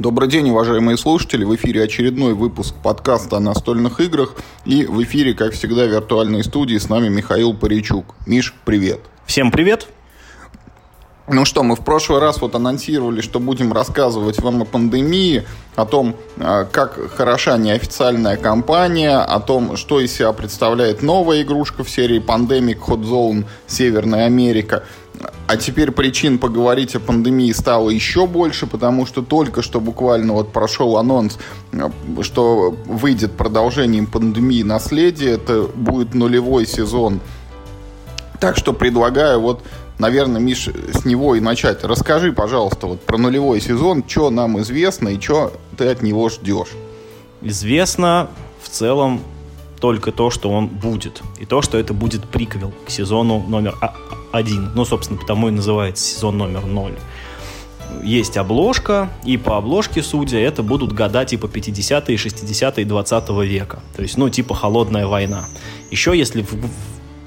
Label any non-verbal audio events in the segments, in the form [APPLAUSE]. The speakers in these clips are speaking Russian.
Добрый день, уважаемые слушатели. В эфире очередной выпуск подкаста о настольных играх. И в эфире, как всегда, виртуальной студии с нами Михаил Паричук. Миш, привет. Всем привет. Ну что, мы в прошлый раз вот анонсировали, что будем рассказывать вам о пандемии, о том, а, как хороша неофициальная кампания, о том, что из себя представляет новая игрушка в серии Pandemic Hot Zone Северная Америка. А теперь причин поговорить о пандемии стало еще больше, потому что только что буквально вот прошел анонс, что выйдет продолжением пандемии наследие. Это будет нулевой сезон. Так что предлагаю вот наверное, Миш, с него и начать. Расскажи, пожалуйста, вот про нулевой сезон, что нам известно и что ты от него ждешь. Известно в целом только то, что он будет. И то, что это будет приквел к сезону номер один. Ну, собственно, потому и называется сезон номер ноль. Есть обложка, и по обложке, судя, это будут года типа 50-е, 60-е, 20 века. То есть, ну, типа холодная война. Еще, если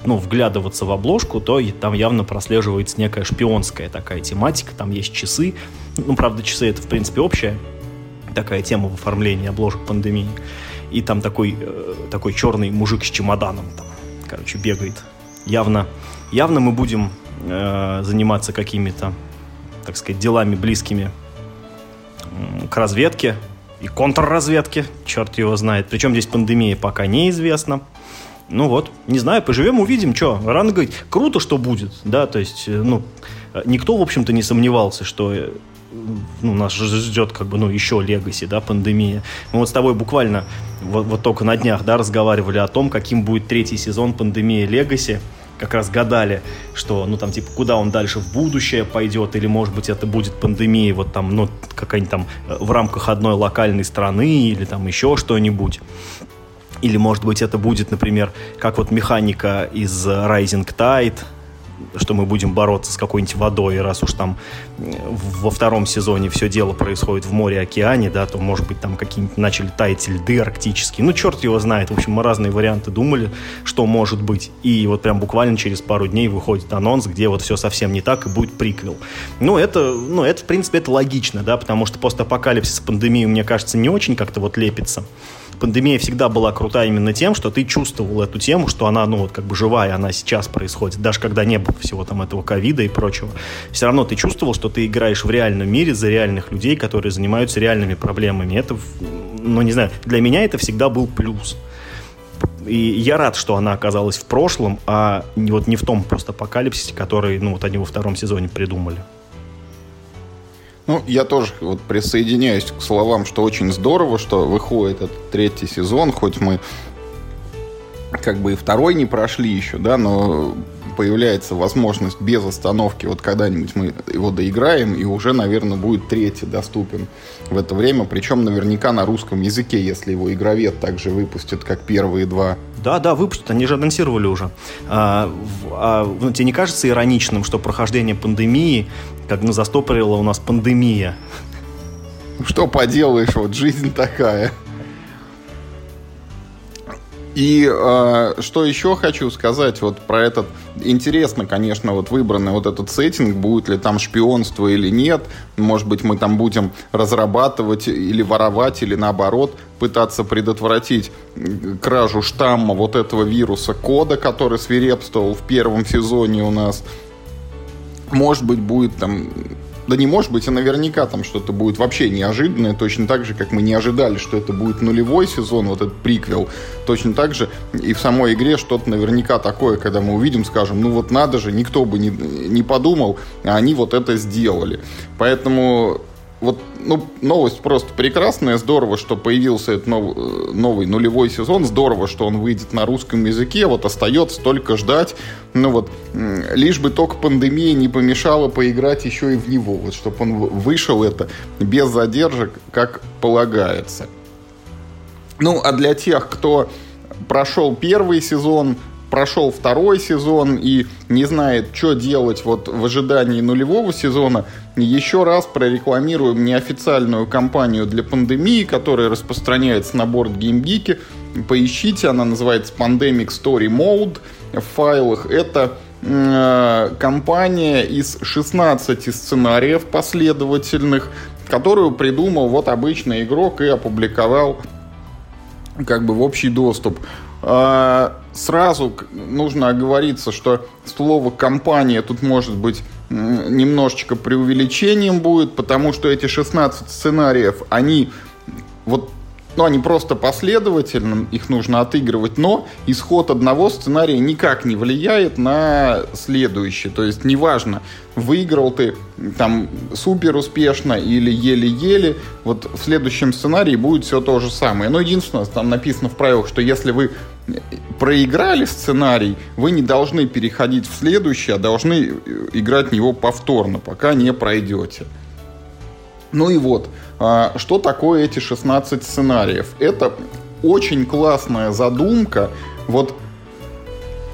ну, вглядываться в обложку, то там явно прослеживается некая шпионская такая тематика, там есть часы, ну, правда, часы это, в принципе, общая такая тема в оформлении обложек пандемии, и там такой, э, такой черный мужик с чемоданом, там, короче, бегает. Явно, явно мы будем э, заниматься какими-то, так сказать, делами близкими э, к разведке, и контрразведке, черт его знает. Причем здесь пандемия пока неизвестна. Ну вот, не знаю, поживем, увидим, что. Рано говорить, круто, что будет, да, то есть, э, ну, никто, в общем-то, не сомневался, что э, ну, нас ждет как бы, ну, еще легаси, да, пандемия. Мы вот с тобой буквально вот, вот только на днях, да, разговаривали о том, каким будет третий сезон пандемии легаси, как раз гадали, что, ну, там, типа, куда он дальше в будущее пойдет, или, может быть, это будет пандемия, вот там, ну, какая-нибудь там э, в рамках одной локальной страны, или там еще что-нибудь. Или, может быть, это будет, например, как вот механика из Rising Tide, что мы будем бороться с какой-нибудь водой, раз уж там во втором сезоне все дело происходит в море, океане, да, то, может быть, там какие-нибудь начали таять льды арктические. Ну, черт его знает. В общем, мы разные варианты думали, что может быть. И вот прям буквально через пару дней выходит анонс, где вот все совсем не так, и будет приквел. Ну, это, ну, это, в принципе, это логично, да, потому что постапокалипсис, пандемии, мне кажется, не очень как-то вот лепится пандемия всегда была крутая именно тем, что ты чувствовал эту тему, что она, ну, вот как бы живая, она сейчас происходит, даже когда не было всего там этого ковида и прочего. Все равно ты чувствовал, что ты играешь в реальном мире за реальных людей, которые занимаются реальными проблемами. Это, ну, не знаю, для меня это всегда был плюс. И я рад, что она оказалась в прошлом, а не, вот не в том просто апокалипсисе, который, ну, вот они во втором сезоне придумали. Ну, я тоже вот присоединяюсь к словам, что очень здорово, что выходит этот третий сезон, хоть мы как бы и второй не прошли еще, да, но появляется возможность без остановки, вот когда-нибудь мы его доиграем, и уже, наверное, будет третий доступен в это время, причем наверняка на русском языке, если его игровед также выпустит, как первые два. Да, да, выпустят, они же анонсировали уже. А, а, ну, тебе не кажется ироничным, что прохождение пандемии, как ну, застопорила у нас пандемия? Что поделаешь, вот жизнь такая. И э, что еще хочу сказать вот про этот... Интересно, конечно, вот выбранный вот этот сеттинг, будет ли там шпионство или нет. Может быть, мы там будем разрабатывать или воровать, или наоборот пытаться предотвратить кражу штамма вот этого вируса кода, который свирепствовал в первом сезоне у нас. Может быть, будет там да не может быть, а наверняка там что-то будет вообще неожиданное, точно так же, как мы не ожидали, что это будет нулевой сезон, вот этот приквел. Точно так же и в самой игре что-то наверняка такое, когда мы увидим, скажем, ну вот надо же, никто бы не, не подумал, а они вот это сделали. Поэтому вот, ну, новость просто прекрасная. Здорово, что появился этот нов, новый нулевой сезон. Здорово, что он выйдет на русском языке. Вот остается только ждать. Ну вот, лишь бы только пандемия не помешала поиграть еще и в него. Вот, чтобы он вышел это без задержек, как полагается. Ну, а для тех, кто прошел первый сезон, прошел второй сезон и не знает, что делать вот в ожидании нулевого сезона, еще раз прорекламируем неофициальную кампанию для пандемии, которая распространяется на борт GameGeek. Поищите, она называется Pandemic Story Mode в файлах. Это э, компания из 16 сценариев последовательных, которую придумал вот обычный игрок и опубликовал как бы в общий доступ. А, сразу нужно оговориться, что слово «компания» тут может быть немножечко преувеличением будет, потому что эти 16 сценариев, они вот ну, они просто последовательным, их нужно отыгрывать, но исход одного сценария никак не влияет на следующий. То есть, неважно, выиграл ты там супер успешно или еле-еле, вот в следующем сценарии будет все то же самое. Но единственное, там написано в правилах, что если вы проиграли сценарий, вы не должны переходить в следующий, а должны э, играть в него повторно, пока не пройдете. Ну и вот, а, что такое эти 16 сценариев? Это очень классная задумка. Вот,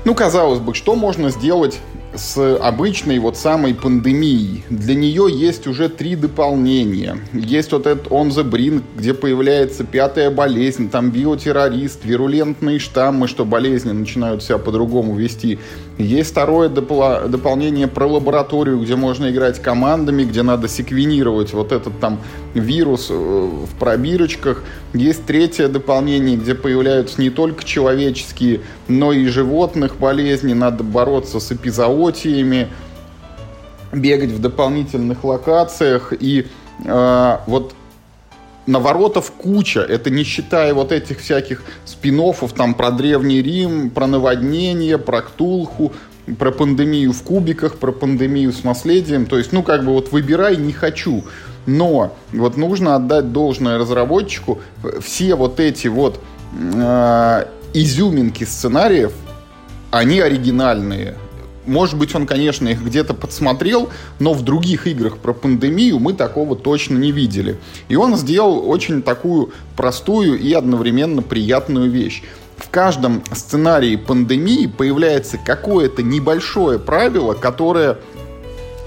ну, казалось бы, что можно сделать с обычной вот самой пандемией. Для нее есть уже три дополнения. Есть вот этот On the Brink, где появляется пятая болезнь, там биотеррорист, вирулентные штаммы, что болезни начинают себя по-другому вести. Есть второе допол- дополнение про лабораторию, где можно играть командами, где надо секвенировать вот этот там вирус э, в пробирочках. Есть третье дополнение, где появляются не только человеческие, но и животных болезни. Надо бороться с эпизоотиями, бегать в дополнительных локациях. И э, вот наворотов куча. Это не считая вот этих всяких спин там про Древний Рим, про наводнение, про Ктулху, про пандемию в кубиках, про пандемию с наследием. То есть, ну, как бы вот выбирай, не хочу. Но вот нужно отдать должное разработчику. Все вот эти вот э, изюминки сценариев, они оригинальные. Может быть, он, конечно, их где-то подсмотрел, но в других играх про пандемию мы такого точно не видели. И он сделал очень такую простую и одновременно приятную вещь. В каждом сценарии пандемии появляется какое-то небольшое правило, которое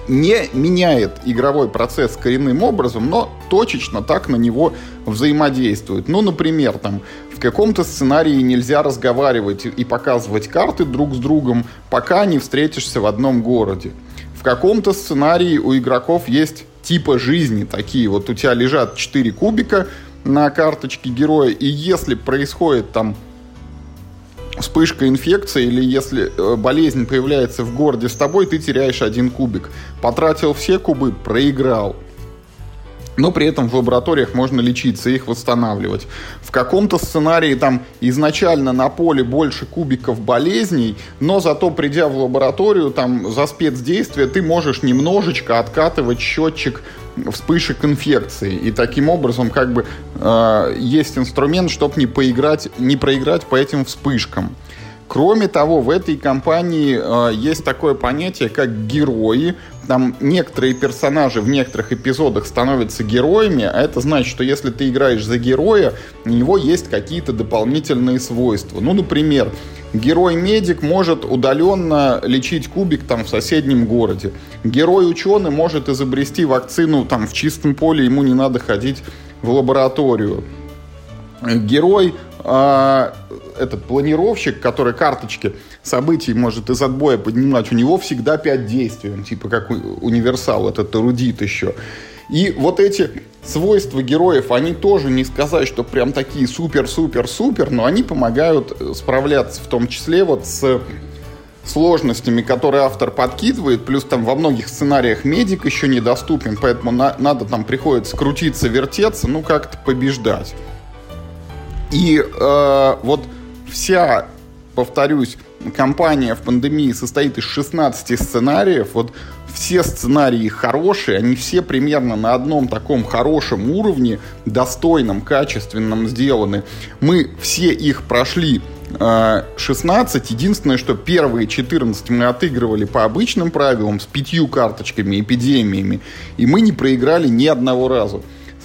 не меняет игровой процесс коренным образом, но точечно так на него взаимодействует. Ну, например, там в каком-то сценарии нельзя разговаривать и показывать карты друг с другом, пока не встретишься в одном городе. В каком-то сценарии у игроков есть типа жизни такие. Вот у тебя лежат 4 кубика на карточке героя, и если происходит там вспышка инфекции или если э, болезнь появляется в городе с тобой, ты теряешь один кубик. Потратил все кубы, проиграл. Но при этом в лабораториях можно лечиться и их восстанавливать. В каком-то сценарии там изначально на поле больше кубиков болезней, но зато придя в лабораторию там за спецдействие ты можешь немножечко откатывать счетчик вспышек инфекции. И таким образом как бы э, есть инструмент, чтобы не, поиграть, не проиграть по этим вспышкам. Кроме того, в этой компании э, есть такое понятие, как герои. Там некоторые персонажи в некоторых эпизодах становятся героями, а это значит, что если ты играешь за героя, у него есть какие-то дополнительные свойства. Ну, например, Герой-медик может удаленно лечить кубик там в соседнем городе. Герой-ученый может изобрести вакцину там в чистом поле, ему не надо ходить в лабораторию. Герой э, этот планировщик, который карточки событий может из отбоя поднимать, у него всегда пять действий, он типа как универсал, этот эрудит еще. И вот эти свойства героев, они тоже не сказать, что прям такие супер-супер-супер, но они помогают э, справляться в том числе вот с сложностями, которые автор подкидывает, плюс там во многих сценариях медик еще недоступен, поэтому на, надо там приходится крутиться, вертеться, ну как-то побеждать. И э, вот вся, повторюсь, компания в пандемии состоит из 16 сценариев. Вот все сценарии хорошие, они все примерно на одном таком хорошем уровне, достойном, качественном сделаны. Мы все их прошли 16. Э, Единственное, что первые 14 мы отыгрывали по обычным правилам с пятью карточками, эпидемиями, и мы не проиграли ни одного раза.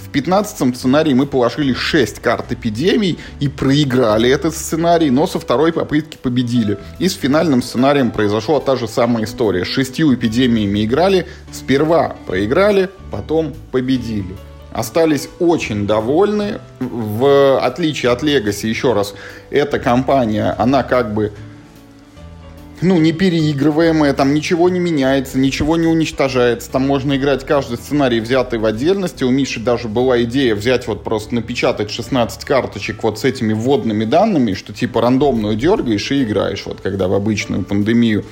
В 15 сценарии мы положили 6 карт эпидемий и проиграли этот сценарий, но со второй попытки победили. И с финальным сценарием произошла та же самая история. С шестью эпидемиями играли, сперва проиграли, потом победили. Остались очень довольны. В отличие от Legacy, еще раз, эта компания, она как бы ну, не переигрываемое, там ничего не меняется, ничего не уничтожается. Там можно играть каждый сценарий, взятый в отдельности. У Миши даже была идея взять вот просто напечатать 16 карточек вот с этими вводными данными, что типа рандомную дергаешь и играешь, вот когда в обычную пандемию.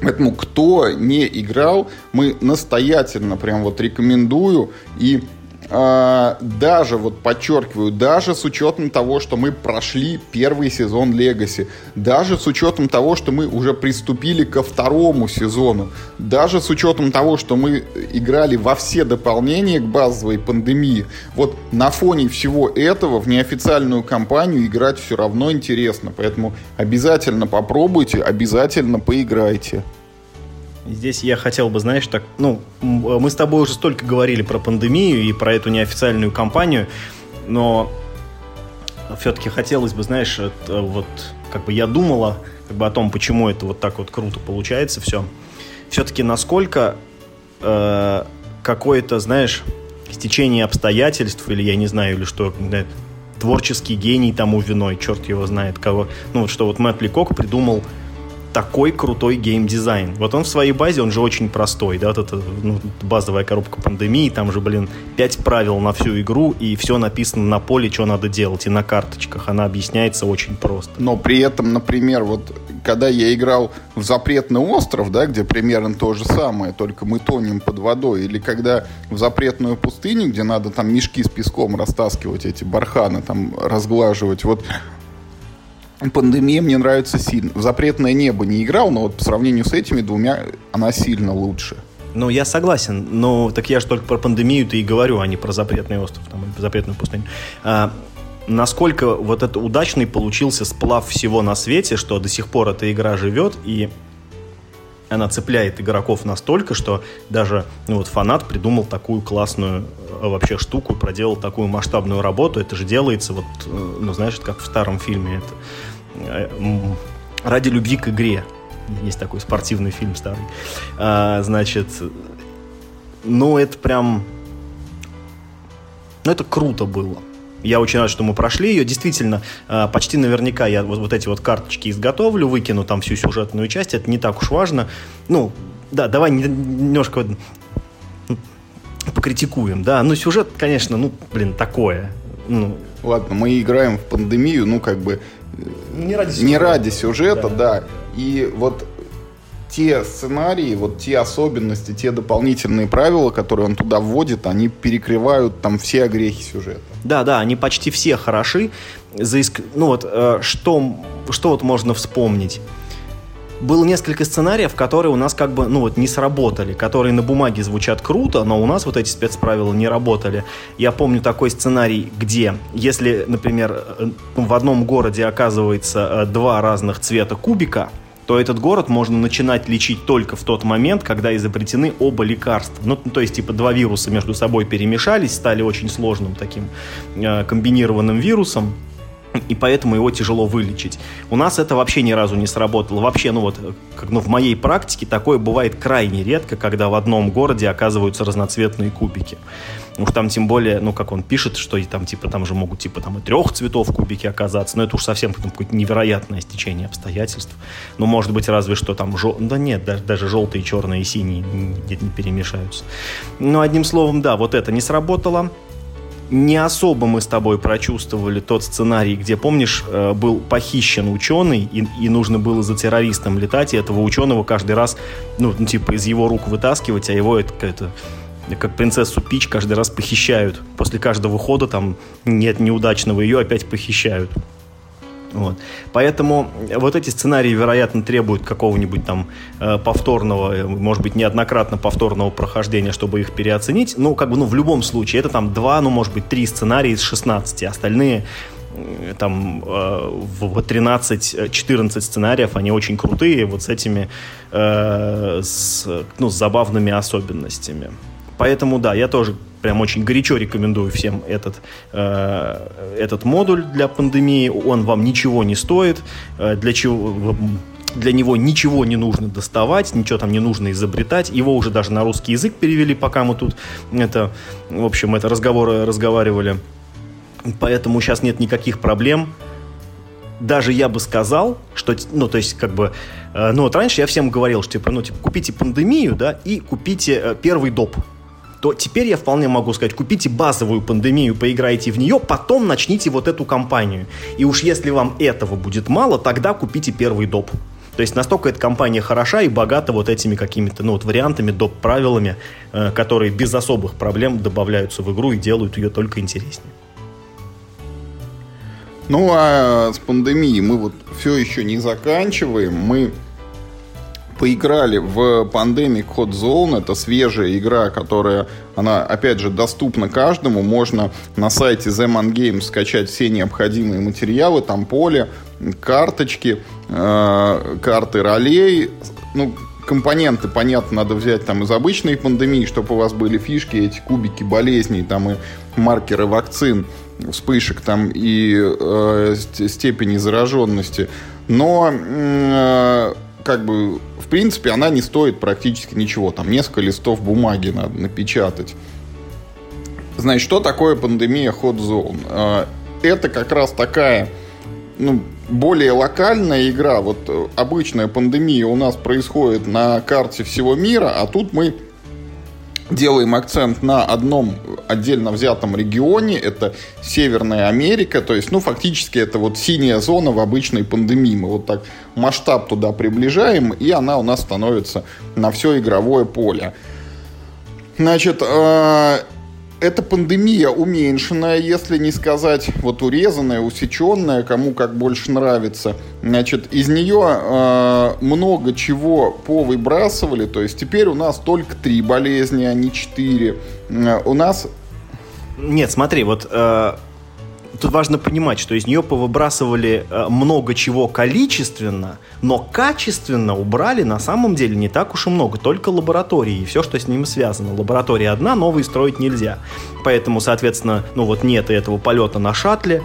Поэтому кто не играл, мы настоятельно прям вот рекомендую и даже, вот подчеркиваю, даже с учетом того, что мы прошли первый сезон Legacy, даже с учетом того, что мы уже приступили ко второму сезону, даже с учетом того, что мы играли во все дополнения к базовой пандемии, вот на фоне всего этого в неофициальную кампанию играть все равно интересно. Поэтому обязательно попробуйте, обязательно поиграйте. Здесь я хотел бы, знаешь, так, ну, мы с тобой уже столько говорили про пандемию и про эту неофициальную кампанию, но все-таки хотелось бы, знаешь, это, вот, как бы я думала как бы о том, почему это вот так вот круто получается все. Все-таки насколько э, какое-то, знаешь, стечение обстоятельств, или я не знаю, или что, творческий гений тому виной, черт его знает кого. Ну вот что вот Мэтт Ликок придумал такой крутой геймдизайн. Вот он в своей базе, он же очень простой, да, вот это ну, базовая коробка пандемии, там же, блин, пять правил на всю игру, и все написано на поле, что надо делать, и на карточках. Она объясняется очень просто. Но при этом, например, вот когда я играл в Запретный остров, да, где примерно то же самое, только мы тонем под водой, или когда в Запретную пустыню, где надо там мешки с песком растаскивать, эти барханы там разглаживать, вот Пандемия мне нравится сильно. В запретное небо не играл, но вот по сравнению с этими двумя она сильно лучше. Ну, я согласен, но так я же только про пандемию-то и говорю, а не про запретный остров, там, запретную пустыню. А, насколько вот это удачный получился сплав всего на свете, что до сих пор эта игра живет, и она цепляет игроков настолько, что даже ну, вот фанат придумал такую классную э, вообще штуку, проделал такую масштабную работу. Это же делается вот, э, ну знаешь, как в старом фильме, это э, ради любви к игре. Есть такой спортивный фильм старый. А, значит, ну это прям, ну это круто было. Я очень рад, что мы прошли ее. Действительно, а, почти наверняка я вот, вот эти вот карточки изготовлю, выкину там всю сюжетную часть. Это не так уж важно. Ну, да, давай немножко покритикуем, да. Ну, сюжет, конечно, ну, блин, такое. Ну, Ладно, мы играем в пандемию, ну, как бы... Не ради сюжета. Не ради сюжета, да. да. И вот те сценарии, вот те особенности, те дополнительные правила, которые он туда вводит, они перекрывают там все огрехи сюжета. Да, да, они почти все хороши. За иск... Ну вот, э, что, что вот можно вспомнить? было несколько сценариев, которые у нас как бы, ну вот, не сработали, которые на бумаге звучат круто, но у нас вот эти спецправила не работали. Я помню такой сценарий, где, если, например, э, в одном городе оказывается э, два разных цвета кубика, то этот город можно начинать лечить только в тот момент, когда изобретены оба лекарства. Ну, то есть, типа, два вируса между собой перемешались, стали очень сложным таким э, комбинированным вирусом, и поэтому его тяжело вылечить. У нас это вообще ни разу не сработало. Вообще, ну вот, как, ну, в моей практике такое бывает крайне редко, когда в одном городе оказываются разноцветные кубики. Уж там тем более, ну, как он пишет, что и там, типа, там же могут, типа, там и трех цветов кубики оказаться, но это уж совсем потом какое-то невероятное стечение обстоятельств. Ну, может быть, разве что там, жел... да нет, даже, даже желтые, черные и синие где-то не перемешаются. Ну, одним словом, да, вот это не сработало не особо мы с тобой прочувствовали тот сценарий, где, помнишь, э, был похищен ученый, и, и нужно было за террористом летать, и этого ученого каждый раз, ну, ну типа, из его рук вытаскивать, а его это, это как принцессу Пич каждый раз похищают. После каждого хода там нет неудачного, ее опять похищают. Вот. Поэтому вот эти сценарии, вероятно, требуют какого-нибудь там э, повторного, может быть, неоднократно повторного прохождения, чтобы их переоценить. Ну, как бы, ну, в любом случае, это там два, ну, может быть, три сценария из 16. Остальные э, там э, в 13-14 сценариев, они очень крутые, вот с этими, э, с, ну, с забавными особенностями. Поэтому, да, я тоже прям очень горячо рекомендую всем этот, э, этот модуль для пандемии. Он вам ничего не стоит. Э, для чего для него ничего не нужно доставать, ничего там не нужно изобретать. Его уже даже на русский язык перевели, пока мы тут это, в общем, это разговоры разговаривали. Поэтому сейчас нет никаких проблем даже я бы сказал, что, ну, то есть, как бы, э, ну, вот раньше я всем говорил, что, типа, ну, типа, купите пандемию, да, и купите э, первый доп. То теперь я вполне могу сказать, купите базовую пандемию, поиграйте в нее, потом начните вот эту кампанию. И уж если вам этого будет мало, тогда купите первый доп. То есть настолько эта компания хороша и богата вот этими какими-то ну, вот вариантами, доп. правилами, э, которые без особых проблем добавляются в игру и делают ее только интереснее. Ну, а с пандемией мы вот все еще не заканчиваем. Мы поиграли в Pandemic Hot Zone. Это свежая игра, которая, она, опять же, доступна каждому. Можно на сайте The Man Games скачать все необходимые материалы. Там поле, карточки, э, карты ролей. Ну, компоненты, понятно, надо взять там из обычной пандемии, чтобы у вас были фишки, эти кубики болезней, там и маркеры вакцин вспышек там и э, степени зараженности. Но э, как бы в принципе она не стоит практически ничего. Там несколько листов бумаги надо напечатать. Значит, что такое пандемия Hot Zone? Э, это как раз такая ну, более локальная игра. Вот э, обычная пандемия у нас происходит на карте всего мира, а тут мы делаем акцент на одном отдельно взятом регионе, это Северная Америка, то есть, ну, фактически это вот синяя зона в обычной пандемии. Мы вот так масштаб туда приближаем, и она у нас становится на все игровое поле. Значит, э, эта пандемия уменьшенная, если не сказать вот урезанная, усеченная, кому как больше нравится. Значит, из нее э, много чего повыбрасывали, то есть теперь у нас только три болезни, а не четыре. Э, у нас... Нет, смотри, вот э, тут важно понимать, что из нее повыбрасывали э, много чего количественно, но качественно убрали на самом деле не так уж и много, только лаборатории и все, что с ними связано. Лаборатория одна, новые строить нельзя. Поэтому, соответственно, ну вот нет этого полета на шаттле,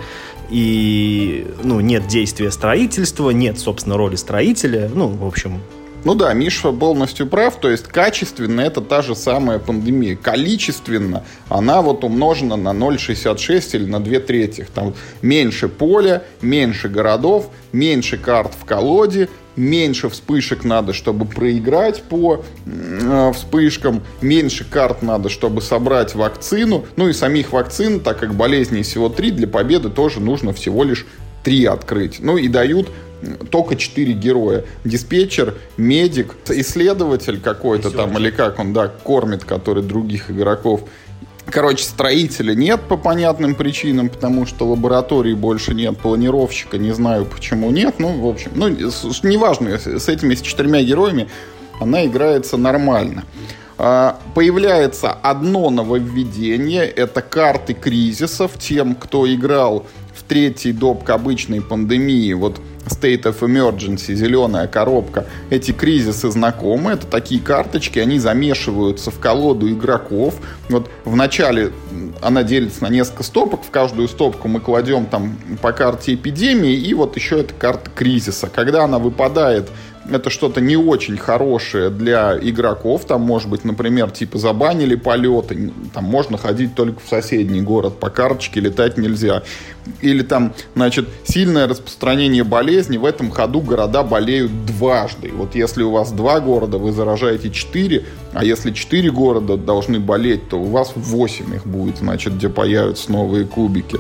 и ну, нет действия строительства, нет, собственно, роли строителя. Ну, в общем, ну да, Миша полностью прав, то есть качественно это та же самая пандемия. Количественно она вот умножена на 0,66 или на 2 трети. Там меньше поля, меньше городов, меньше карт в колоде, меньше вспышек надо, чтобы проиграть по э, вспышкам, меньше карт надо, чтобы собрать вакцину. Ну и самих вакцин, так как болезней всего 3, для победы тоже нужно всего лишь 3 открыть. Ну и дают только четыре героя. Диспетчер, медик, исследователь какой-то там, или как он, да, кормит, который других игроков. Короче, строителя нет по понятным причинам, потому что лаборатории больше нет, планировщика не знаю почему нет. Ну, в общем, ну, неважно, с этими с четырьмя героями она играется нормально. А, появляется одно нововведение, это карты кризисов. Тем, кто играл третий доп. к обычной пандемии, вот State of Emergency, зеленая коробка, эти кризисы знакомы, это такие карточки, они замешиваются в колоду игроков. Вот в начале она делится на несколько стопок, в каждую стопку мы кладем там по карте эпидемии, и вот еще эта карта кризиса. Когда она выпадает это что-то не очень хорошее для игроков. Там, может быть, например, типа забанили полеты, там можно ходить только в соседний город, по карточке летать нельзя. Или там, значит, сильное распространение болезни, в этом ходу города болеют дважды. Вот если у вас два города, вы заражаете четыре, а если четыре города должны болеть, то у вас восемь их будет, значит, где появятся новые кубики.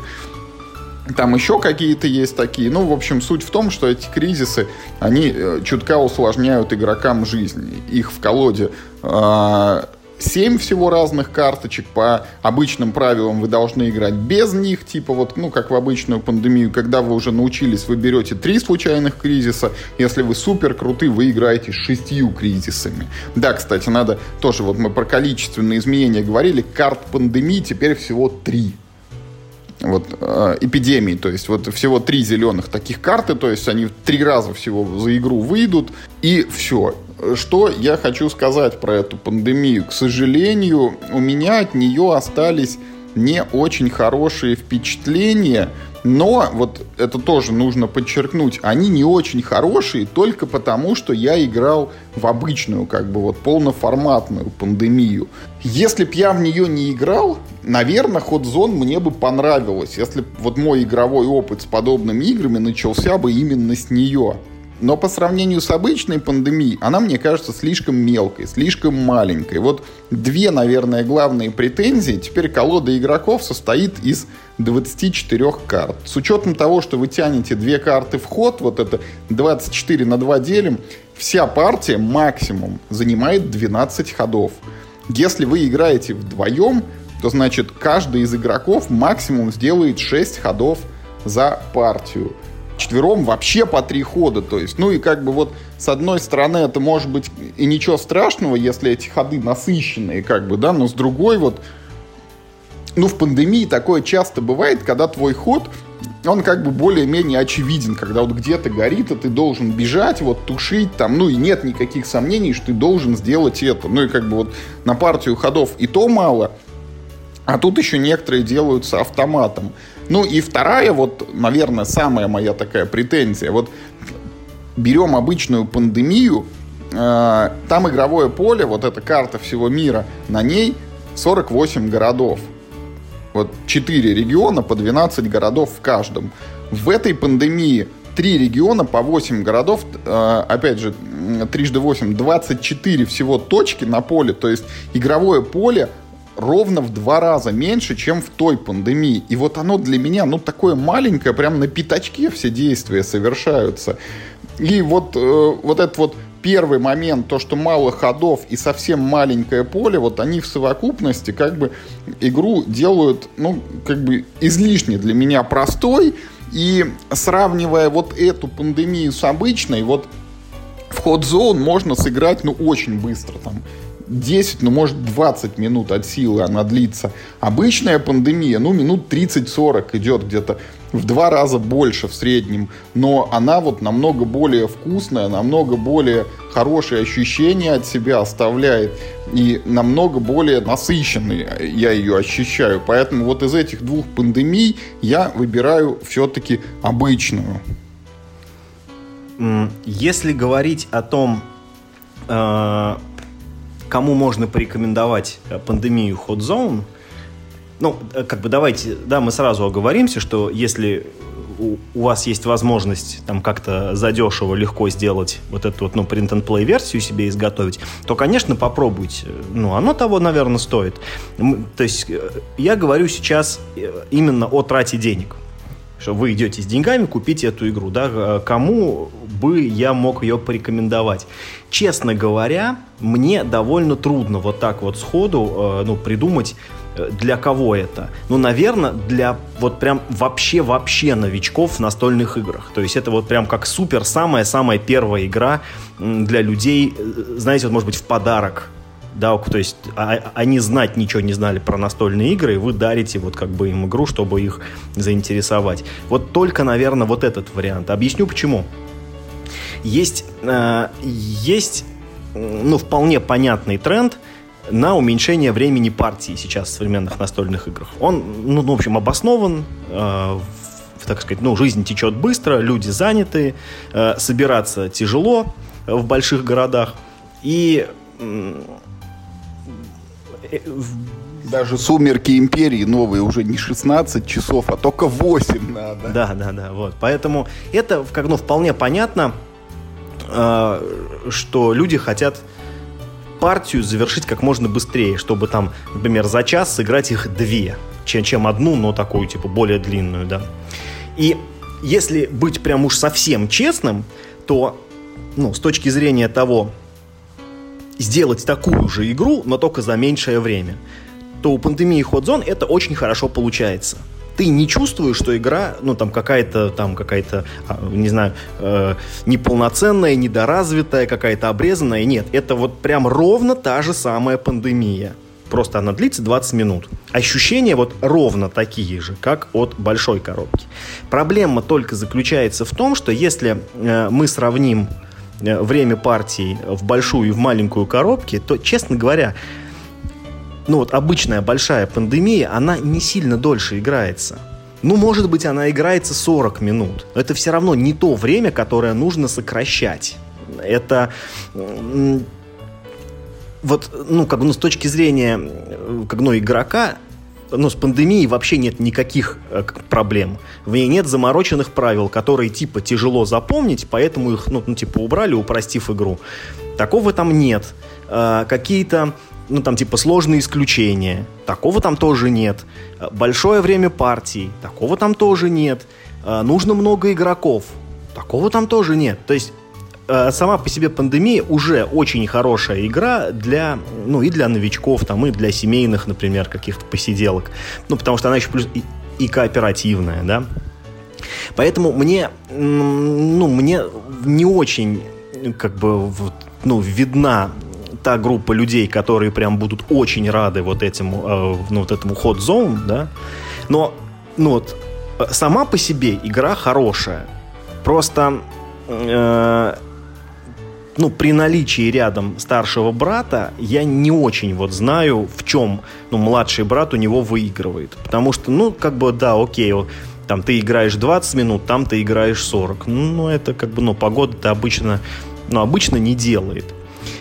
Там еще какие-то есть такие. Ну, в общем, суть в том, что эти кризисы, они э, чутка усложняют игрокам жизнь. Их в колоде э, 7 всего разных карточек. По обычным правилам вы должны играть без них. Типа вот, ну, как в обычную пандемию, когда вы уже научились, вы берете три случайных кризиса. Если вы супер крутый, вы играете шестью кризисами. Да, кстати, надо тоже, вот мы про количественные изменения говорили, карт пандемии теперь всего три вот, э, эпидемии. То есть вот всего три зеленых таких карты, то есть они три раза всего за игру выйдут, и все. Что я хочу сказать про эту пандемию? К сожалению, у меня от нее остались не очень хорошие впечатления, но вот это тоже нужно подчеркнуть, они не очень хорошие только потому, что я играл в обычную, как бы вот полноформатную пандемию. Если б я в нее не играл, наверное, ход зон мне бы понравилось, если бы вот мой игровой опыт с подобными играми начался бы именно с нее. Но по сравнению с обычной пандемией, она мне кажется слишком мелкой, слишком маленькой. Вот две, наверное, главные претензии. Теперь колода игроков состоит из 24 карт. С учетом того, что вы тянете две карты в ход, вот это 24 на 2 делим, вся партия максимум занимает 12 ходов. Если вы играете вдвоем, то значит каждый из игроков максимум сделает 6 ходов за партию четвером вообще по три хода. То есть, ну и как бы вот с одной стороны это может быть и ничего страшного, если эти ходы насыщенные, как бы, да, но с другой вот, ну в пандемии такое часто бывает, когда твой ход он как бы более-менее очевиден, когда вот где-то горит, а ты должен бежать, вот тушить там, ну и нет никаких сомнений, что ты должен сделать это. Ну и как бы вот на партию ходов и то мало, а тут еще некоторые делаются автоматом. Ну и вторая, вот, наверное, самая моя такая претензия. Вот берем обычную пандемию, э, там игровое поле, вот эта карта всего мира, на ней 48 городов. Вот 4 региона по 12 городов в каждом. В этой пандемии 3 региона по 8 городов, э, опять же, трижды 8, 24 всего точки на поле, то есть игровое поле ровно в два раза меньше, чем в той пандемии. И вот оно для меня, ну, такое маленькое, прям на пятачке все действия совершаются. И вот, э, вот этот вот первый момент, то, что мало ходов и совсем маленькое поле, вот они в совокупности как бы игру делают, ну, как бы излишне для меня простой. И сравнивая вот эту пандемию с обычной, вот в Zone можно сыграть, ну, очень быстро, там, 10, ну, может, 20 минут от силы она длится. Обычная пандемия, ну, минут 30-40 идет где-то в два раза больше в среднем, но она вот намного более вкусная, намного более хорошие ощущения от себя оставляет и намного более насыщенной я ее ощущаю. Поэтому вот из этих двух пандемий я выбираю все-таки обычную. Если говорить о том, э, кому можно порекомендовать э, пандемию Hot Zone, ну, э, как бы давайте, да, мы сразу оговоримся, что если у, у вас есть возможность там как-то задешево легко сделать вот эту вот, ну, print-and-play версию себе изготовить, то, конечно, попробуйте. Ну, оно того, наверное, стоит. То есть э, я говорю сейчас именно о трате денег что вы идете с деньгами купить эту игру, да, кому бы я мог ее порекомендовать? Честно говоря, мне довольно трудно вот так вот сходу, э, ну, придумать, э, для кого это? Ну, наверное, для вот прям вообще-вообще новичков в настольных играх. То есть это вот прям как супер самая-самая первая игра для людей, э, знаете, вот может быть в подарок да, то есть а, они знать ничего не знали про настольные игры, и вы дарите вот как бы им игру, чтобы их заинтересовать. Вот только, наверное, вот этот вариант. Объясню почему. Есть, э, есть ну, вполне понятный тренд на уменьшение времени партии сейчас в современных настольных играх. Он, ну, в общем, обоснован, э, так сказать, ну, жизнь течет быстро, люди заняты, э, собираться тяжело в больших городах, и даже «Сумерки Империи» новые уже не 16 часов, а только 8 надо. Да, да, да, вот. Поэтому это как, ну, вполне понятно, э, что люди хотят партию завершить как можно быстрее, чтобы там, например, за час сыграть их две, чем, чем одну, но такую, типа, более длинную, да. И если быть прям уж совсем честным, то, ну, с точки зрения того, сделать такую же игру, но только за меньшее время, то у пандемии Hot Zone это очень хорошо получается. Ты не чувствуешь, что игра, ну, там, какая-то, там, какая-то, а, не знаю, э, неполноценная, недоразвитая, какая-то обрезанная. Нет, это вот прям ровно та же самая пандемия. Просто она длится 20 минут. Ощущения вот ровно такие же, как от большой коробки. Проблема только заключается в том, что если э, мы сравним время партий в большую и в маленькую коробки, то, честно говоря, ну вот обычная большая пандемия, она не сильно дольше играется. Ну, может быть, она играется 40 минут. Но это все равно не то время, которое нужно сокращать. Это вот, ну, как бы, ну, с точки зрения, э, как, ну, игрока, ну, с пандемией вообще нет никаких э, проблем. В ней нет замороченных правил, которые, типа, тяжело запомнить, поэтому их, ну, ну типа, убрали, упростив игру. Такого там нет. Э, какие-то ну, там, типа, сложные исключения. Такого там тоже нет. Большое время партий. Такого там тоже нет. Нужно много игроков. Такого там тоже нет. То есть э, сама по себе пандемия уже очень хорошая игра для, ну, и для новичков, там, и для семейных, например, каких-то посиделок. Ну, потому что она еще плюс и, и кооперативная, да. Поэтому мне, ну, мне не очень, как бы, ну, видна та группа людей, которые прям будут очень рады вот этому, э, ну, вот этому hot zone, да. Но, ну, вот, э, сама по себе игра хорошая. Просто э, ну, при наличии рядом старшего брата, я не очень вот знаю, в чем, ну, младший брат у него выигрывает. Потому что, ну, как бы, да, окей, там ты играешь 20 минут, там ты играешь 40. Ну, это как бы, ну, погода-то обычно, ну, обычно не делает.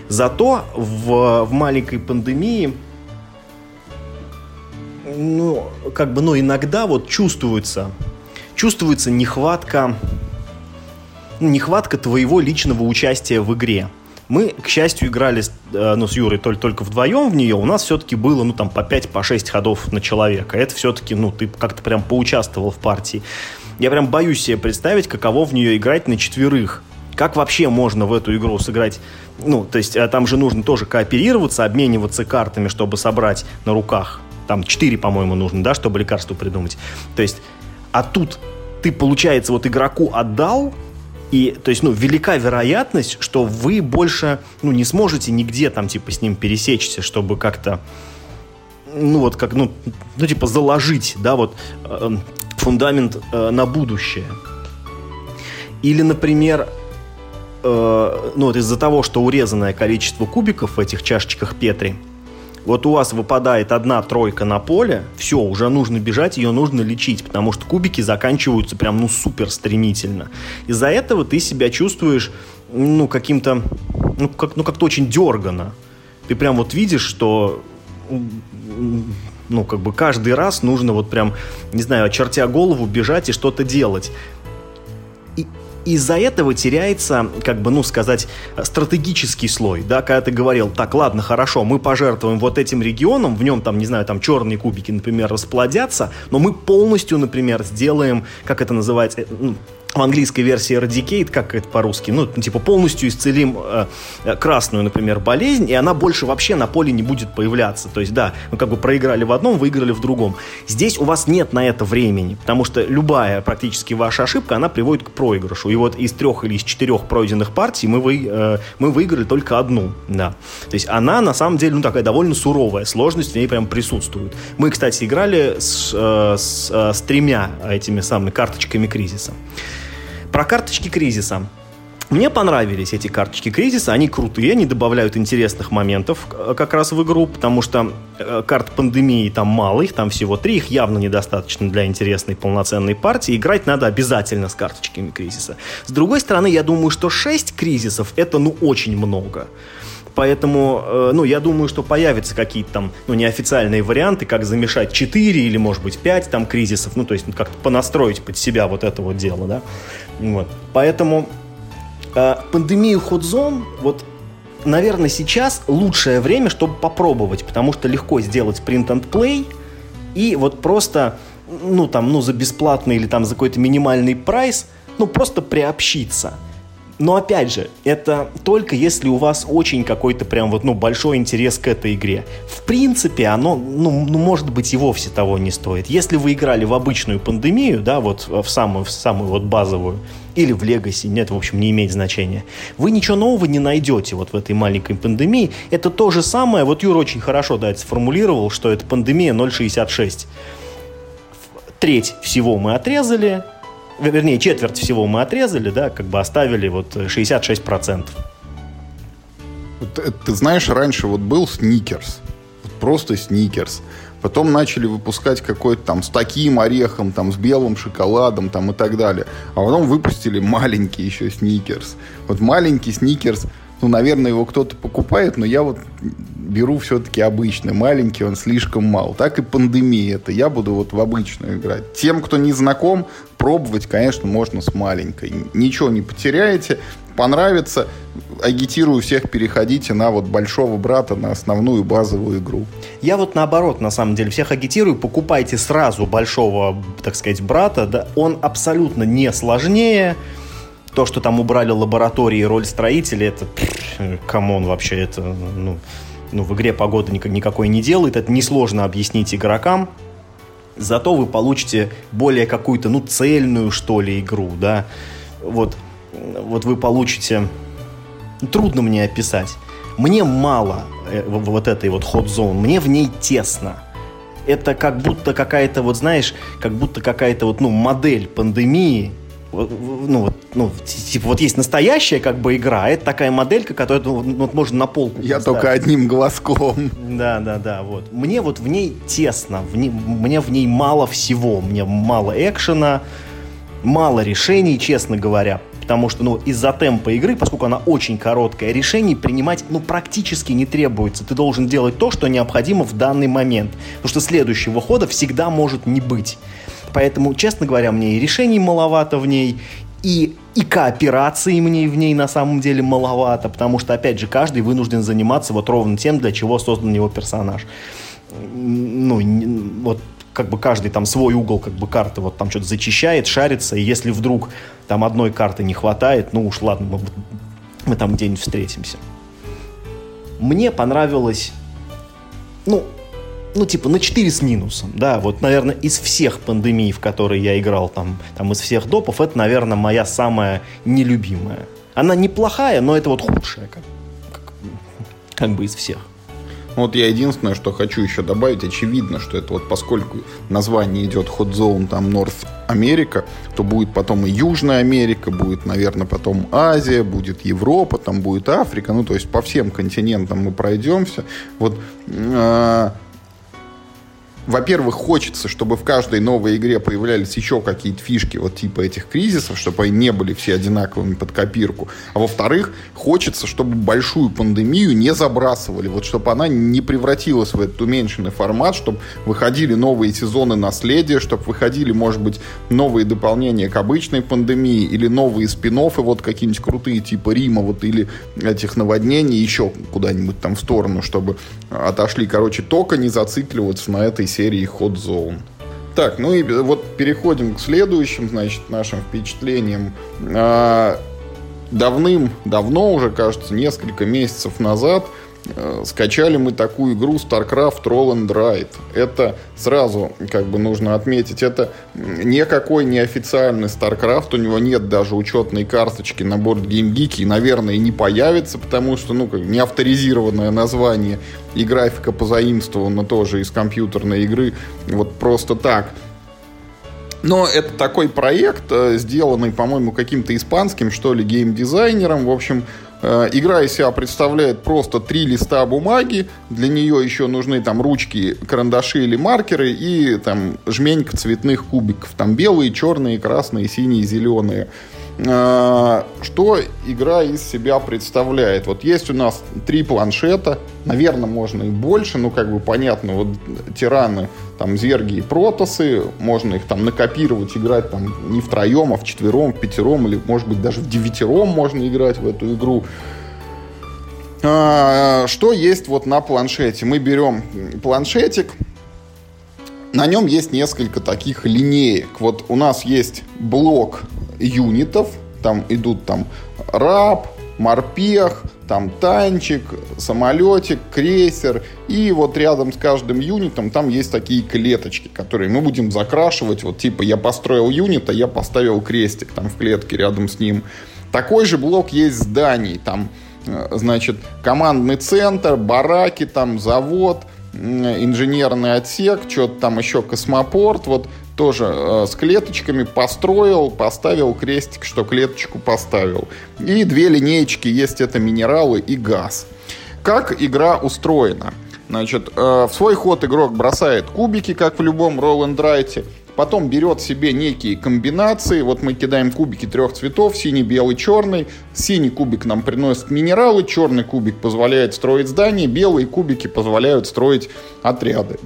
Зато в, в маленькой пандемии, ну, как бы, ну, иногда вот чувствуется, чувствуется нехватка нехватка твоего личного участия в игре. Мы, к счастью, играли э, ну, с Юрой только, только вдвоем в нее. У нас все-таки было, ну, там, по 5, по 6 ходов на человека. Это все-таки, ну, ты как-то прям поучаствовал в партии. Я прям боюсь себе представить, каково в нее играть на четверых. Как вообще можно в эту игру сыграть? Ну, то есть, э, там же нужно тоже кооперироваться, обмениваться картами, чтобы собрать на руках. Там 4, по-моему, нужно, да, чтобы лекарство придумать. То есть, а тут ты, получается, вот игроку отдал, и, то есть, ну, велика вероятность, что вы больше, ну, не сможете нигде там, типа, с ним пересечься, чтобы как-то, ну, вот как, ну, ну типа, заложить, да, вот, э, фундамент э, на будущее. Или, например, э, ну, вот из-за того, что урезанное количество кубиков в этих чашечках Петри – вот у вас выпадает одна тройка на поле, все, уже нужно бежать, ее нужно лечить, потому что кубики заканчиваются прям, ну, супер стремительно. Из-за этого ты себя чувствуешь, ну, каким-то, ну, как, ну, как-то очень дергано. Ты прям вот видишь, что ну, как бы каждый раз нужно вот прям, не знаю, очертя голову, бежать и что-то делать из-за этого теряется, как бы, ну, сказать, стратегический слой, да, когда ты говорил, так, ладно, хорошо, мы пожертвуем вот этим регионом, в нем там, не знаю, там черные кубики, например, расплодятся, но мы полностью, например, сделаем, как это называется, э, ну, в английской версии Eradicate, как это по-русски, ну, типа полностью исцелим э, э, красную, например, болезнь, и она больше вообще на поле не будет появляться. То есть, да, мы как бы проиграли в одном, выиграли в другом. Здесь у вас нет на это времени, потому что любая практически ваша ошибка, она приводит к проигрышу. И вот из трех или из четырех пройденных партий мы, вы, э, мы выиграли только одну, да. То есть она, на самом деле, ну, такая довольно суровая, сложность в ней прям присутствует. Мы, кстати, играли с, э, с, э, с тремя этими самыми карточками кризиса. Про карточки кризиса. Мне понравились эти карточки кризиса, они крутые, они добавляют интересных моментов э, как раз в игру, потому что э, карт пандемии там мало, их там всего три, их явно недостаточно для интересной полноценной партии. Играть надо обязательно с карточками кризиса. С другой стороны, я думаю, что 6 кризисов это ну очень много. Поэтому, э, ну, я думаю, что появятся какие-то там, ну, неофициальные варианты, как замешать 4 или, может быть, 5 там кризисов, ну, то есть как-то понастроить под себя вот это вот дело, да. Вот. Поэтому э, пандемию ходзон, вот, наверное, сейчас лучшее время, чтобы попробовать, потому что легко сделать print and play и вот просто, ну, там, ну, за бесплатный или там за какой-то минимальный прайс, ну, просто приобщиться – но опять же, это только если у вас очень какой-то прям вот, ну, большой интерес к этой игре. В принципе, оно, ну, ну, может быть, и вовсе того не стоит. Если вы играли в обычную пандемию, да, вот в самую, в самую вот базовую, или в Legacy, нет, в общем, не имеет значения. Вы ничего нового не найдете вот в этой маленькой пандемии. Это то же самое, вот Юра очень хорошо, да, это сформулировал, что это пандемия 0,66. Треть всего мы отрезали, вернее, четверть всего мы отрезали, да, как бы оставили вот 66%. Ты, ты знаешь, раньше вот был сникерс. просто сникерс. Потом начали выпускать какой-то там с таким орехом, там с белым шоколадом там и так далее. А потом выпустили маленький еще сникерс. Вот маленький сникерс ну, наверное, его кто-то покупает, но я вот беру все-таки обычный. Маленький он слишком мал. Так и пандемия это. Я буду вот в обычную играть. Тем, кто не знаком, пробовать, конечно, можно с маленькой. Ничего не потеряете. Понравится. Агитирую всех, переходите на вот большого брата, на основную базовую игру. Я вот наоборот, на самом деле, всех агитирую, покупайте сразу большого, так сказать, брата. Да, он абсолютно не сложнее то, что там убрали лаборатории и роль строителей, это, come on, вообще, это, ну, ну, в игре погода никакой не делает, это несложно объяснить игрокам, зато вы получите более какую-то, ну, цельную, что ли, игру, да, вот, вот вы получите, трудно мне описать, мне мало э, вот этой вот hot zone, мне в ней тесно, это как будто какая-то, вот знаешь, как будто какая-то вот, ну, модель пандемии, ну, вот, ну, типа, вот есть настоящая как бы игра, а это такая моделька, которую ну, вот, можно на полку Я поставить. только одним глазком. Да, да, да, вот. Мне вот в ней тесно, в ней, мне в ней мало всего, мне мало экшена, мало решений, честно говоря, потому что, ну, из-за темпа игры, поскольку она очень короткая, решений принимать, ну, практически не требуется. Ты должен делать то, что необходимо в данный момент, потому что следующего хода всегда может не быть. Поэтому, честно говоря, мне и решений маловато в ней, и, и кооперации мне в ней на самом деле маловато, потому что, опять же, каждый вынужден заниматься вот ровно тем, для чего создан его персонаж. Ну, вот как бы каждый там свой угол как бы карты вот там что-то зачищает, шарится, и если вдруг там одной карты не хватает, ну уж ладно, мы, мы там где-нибудь встретимся. Мне понравилось, ну, ну, типа, на 4 с минусом, да, вот, наверное, из всех пандемий, в которые я играл, там, там из всех допов, это, наверное, моя самая нелюбимая. Она неплохая, но это вот худшая, как, как, как бы из всех. Вот я единственное, что хочу еще добавить, очевидно, что это вот поскольку название идет Hot Zone, там North Америка, то будет потом и Южная Америка, будет, наверное, потом Азия, будет Европа, там будет Африка, ну, то есть по всем континентам мы пройдемся. Вот э, во-первых, хочется, чтобы в каждой новой игре появлялись еще какие-то фишки вот типа этих кризисов, чтобы они не были все одинаковыми под копирку. А во-вторых, хочется, чтобы большую пандемию не забрасывали, вот чтобы она не превратилась в этот уменьшенный формат, чтобы выходили новые сезоны наследия, чтобы выходили, может быть, новые дополнения к обычной пандемии или новые спин вот какие-нибудь крутые типа Рима вот или этих наводнений еще куда-нибудь там в сторону, чтобы отошли. Короче, только не зацикливаться на этой серии Hot Zone. Так, ну и вот переходим к следующим, значит, нашим впечатлениям. А, давным-давно уже, кажется, несколько месяцев назад Э, скачали мы такую игру StarCraft Roll and Ride. Это сразу, как бы нужно отметить, это никакой неофициальный StarCraft, у него нет даже учетной карточки на борт GameGeek, и, наверное, не появится, потому что, ну, как не авторизированное название, и графика позаимствована тоже из компьютерной игры, вот просто так. Но это такой проект, э, сделанный, по-моему, каким-то испанским, что ли, геймдизайнером. В общем, Э, игра из себя представляет просто три листа бумаги. Для нее еще нужны там ручки, карандаши или маркеры и там жменька цветных кубиков. Там белые, черные, красные, синие, зеленые. Э, что игра из себя представляет? Вот есть у нас три планшета, наверное, можно и больше, ну, как бы понятно, вот тираны, там, зерги и протосы, можно их там накопировать, играть там не втроем, а в четвером, в пятером, или, может быть, даже в девятером можно играть в эту игру. А, что есть вот на планшете? Мы берем планшетик, на нем есть несколько таких линеек. Вот у нас есть блок юнитов, там идут там раб, морпех, там танчик, самолетик, крейсер. И вот рядом с каждым юнитом там есть такие клеточки, которые мы будем закрашивать. Вот типа я построил юнит, а я поставил крестик там в клетке рядом с ним. Такой же блок есть зданий. Там, э, значит, командный центр, бараки, там завод, инженерный отсек, что-то там еще космопорт. Вот тоже э, с клеточками построил, поставил крестик, что клеточку поставил. И две линеечки есть, это минералы и газ. Как игра устроена? Значит, э, в свой ход игрок бросает кубики, как в любом ролл-н-драйте, потом берет себе некие комбинации. Вот мы кидаем кубики трех цветов, синий, белый, черный. Синий кубик нам приносит минералы, черный кубик позволяет строить здания, белые кубики позволяют строить отряды.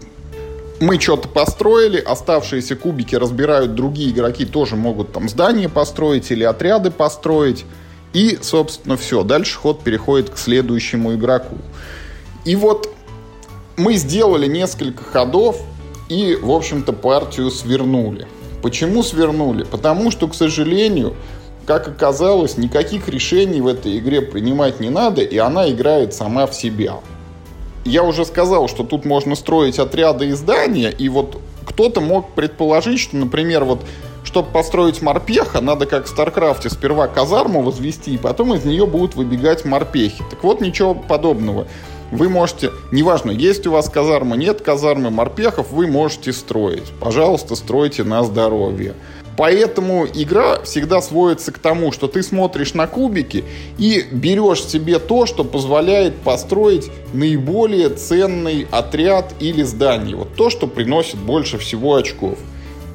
Мы что-то построили, оставшиеся кубики разбирают другие игроки, тоже могут там здания построить или отряды построить. И, собственно, все. Дальше ход переходит к следующему игроку. И вот мы сделали несколько ходов и, в общем-то, партию свернули. Почему свернули? Потому что, к сожалению, как оказалось, никаких решений в этой игре принимать не надо, и она играет сама в себя. Я уже сказал, что тут можно строить отряды и здания, и вот кто-то мог предположить, что, например, вот чтобы построить морпеха, надо как в Старкрафте сперва казарму возвести, и потом из нее будут выбегать морпехи. Так вот, ничего подобного. Вы можете, неважно, есть у вас казарма, нет казармы, морпехов, вы можете строить. Пожалуйста, стройте на здоровье. Поэтому игра всегда сводится к тому, что ты смотришь на кубики и берешь себе то, что позволяет построить наиболее ценный отряд или здание. Вот то, что приносит больше всего очков.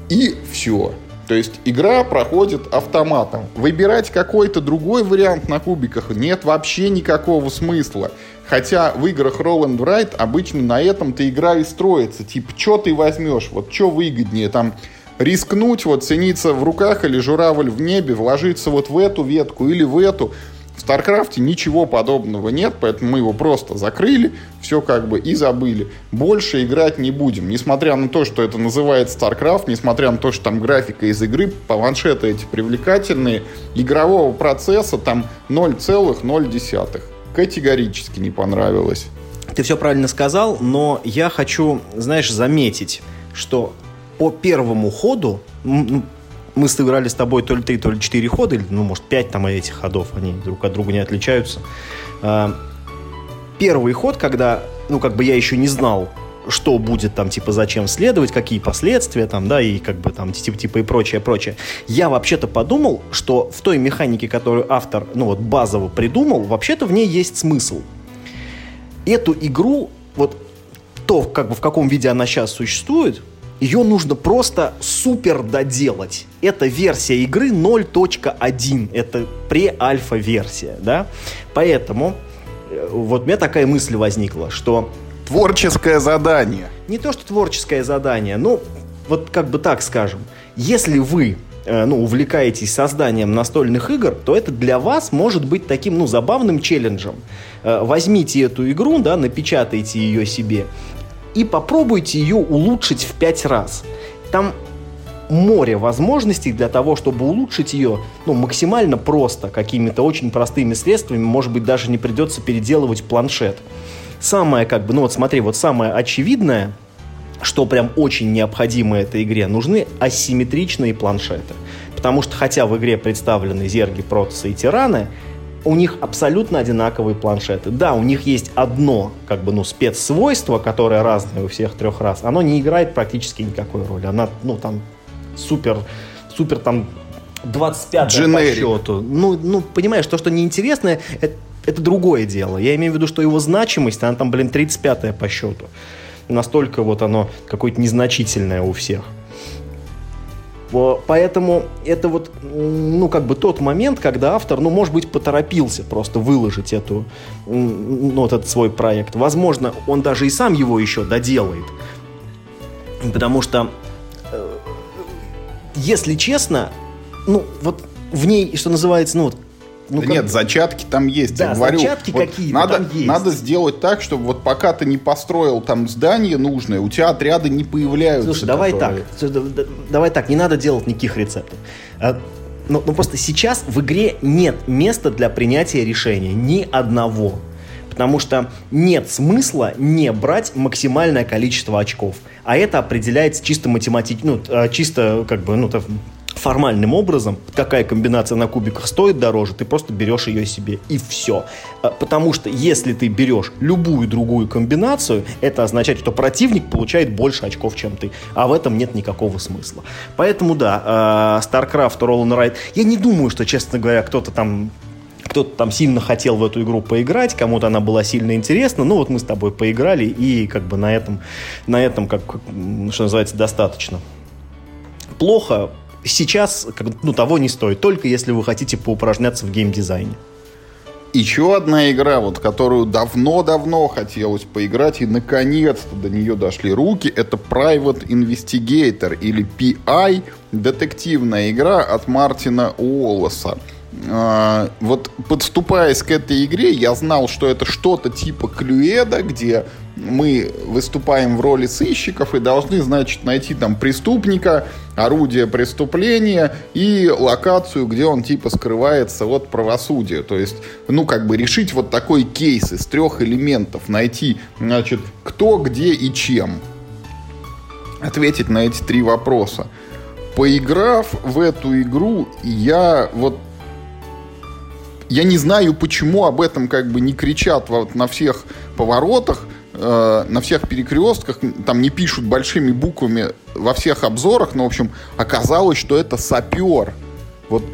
И все. То есть игра проходит автоматом. Выбирать какой-то другой вариант на кубиках нет вообще никакого смысла. Хотя в играх Roll and Write обычно на этом-то игра и строится. Типа, что ты возьмешь, вот что выгоднее, там, рискнуть, вот, цениться в руках или журавль в небе, вложиться вот в эту ветку или в эту. В Старкрафте ничего подобного нет, поэтому мы его просто закрыли, все как бы и забыли. Больше играть не будем. Несмотря на то, что это называется Старкрафт, несмотря на то, что там графика из игры, планшеты эти привлекательные, игрового процесса там 0,0. Категорически не понравилось. Ты все правильно сказал, но я хочу, знаешь, заметить, что по первому ходу мы сыграли с тобой то ли три, то ли четыре хода, или, ну, может, пять там этих ходов, они друг от друга не отличаются. А, первый ход, когда, ну, как бы я еще не знал, что будет там, типа, зачем следовать, какие последствия там, да, и как бы там, типа, типа и прочее, прочее. Я вообще-то подумал, что в той механике, которую автор, ну, вот, базово придумал, вообще-то в ней есть смысл. Эту игру, вот, то, как бы в каком виде она сейчас существует, ее нужно просто супер доделать. Это версия игры 0.1, это пре-альфа-версия, да? Поэтому э, вот у меня такая мысль возникла, что... Творческое задание. Не то, что творческое задание, но вот как бы так скажем. Если вы э, ну, увлекаетесь созданием настольных игр, то это для вас может быть таким, ну, забавным челленджем. Э, возьмите эту игру, да, напечатайте ее себе и попробуйте ее улучшить в пять раз. Там море возможностей для того, чтобы улучшить ее ну, максимально просто, какими-то очень простыми средствами, может быть, даже не придется переделывать планшет. Самое, как бы, ну вот смотри, вот самое очевидное, что прям очень необходимо этой игре, нужны асимметричные планшеты. Потому что хотя в игре представлены зерги, протасы и тираны, у них абсолютно одинаковые планшеты. Да, у них есть одно, как бы, ну, спецсвойство, которое разное у всех трех раз. Оно не играет практически никакой роли. Она, ну, там, супер, супер, там, 25 по счету. Ну, ну, понимаешь, то, что неинтересное, это, это другое дело. Я имею в виду, что его значимость, она там, блин, 35 по счету. Настолько вот оно какое-то незначительное у всех. Поэтому это вот, ну, как бы тот момент, когда автор, ну, может быть, поторопился просто выложить эту, ну, этот свой проект. Возможно, он даже и сам его еще доделает. Потому что, э, если честно, ну, вот в ней, что называется, ну, вот ну, да как... Нет, зачатки там есть. Да, я говорю, зачатки вот какие-то надо, там есть. Надо сделать так, чтобы вот пока ты не построил там здание нужное, у тебя отряды не появляются. Слушай, давай которые... так. Давай так, не надо делать никаких рецептов. А, ну, ну просто сейчас в игре нет места для принятия решения. Ни одного. Потому что нет смысла не брать максимальное количество очков. А это определяется чисто математически, ну, а, чисто как бы, ну, формальным образом, какая комбинация на кубиках стоит дороже, ты просто берешь ее себе и все. А, потому что если ты берешь любую другую комбинацию, это означает, что противник получает больше очков, чем ты. А в этом нет никакого смысла. Поэтому да, а, StarCraft, Roll and я не думаю, что, честно говоря, кто-то там кто-то там сильно хотел в эту игру поиграть, кому-то она была сильно интересна, ну вот мы с тобой поиграли, и как бы на этом, на этом как, что называется, достаточно. Плохо сейчас ну, того не стоит, только если вы хотите поупражняться в геймдизайне. Еще одна игра, вот, которую давно-давно хотелось поиграть, и наконец-то до нее дошли руки, это Private Investigator, или PI, детективная игра от Мартина Уоллеса. А, вот подступаясь к этой игре, я знал, что это что-то типа Клюэда, где мы выступаем в роли сыщиков и должны, значит, найти там преступника, орудие преступления и локацию, где он типа скрывается от правосудия. То есть, ну, как бы решить вот такой кейс из трех элементов, найти, значит, кто, где и чем. Ответить на эти три вопроса. Поиграв в эту игру, я вот я не знаю, почему об этом как бы не кричат вот на всех поворотах, э, на всех перекрестках, там не пишут большими буквами во всех обзорах, но, в общем, оказалось, что это сапер. Вот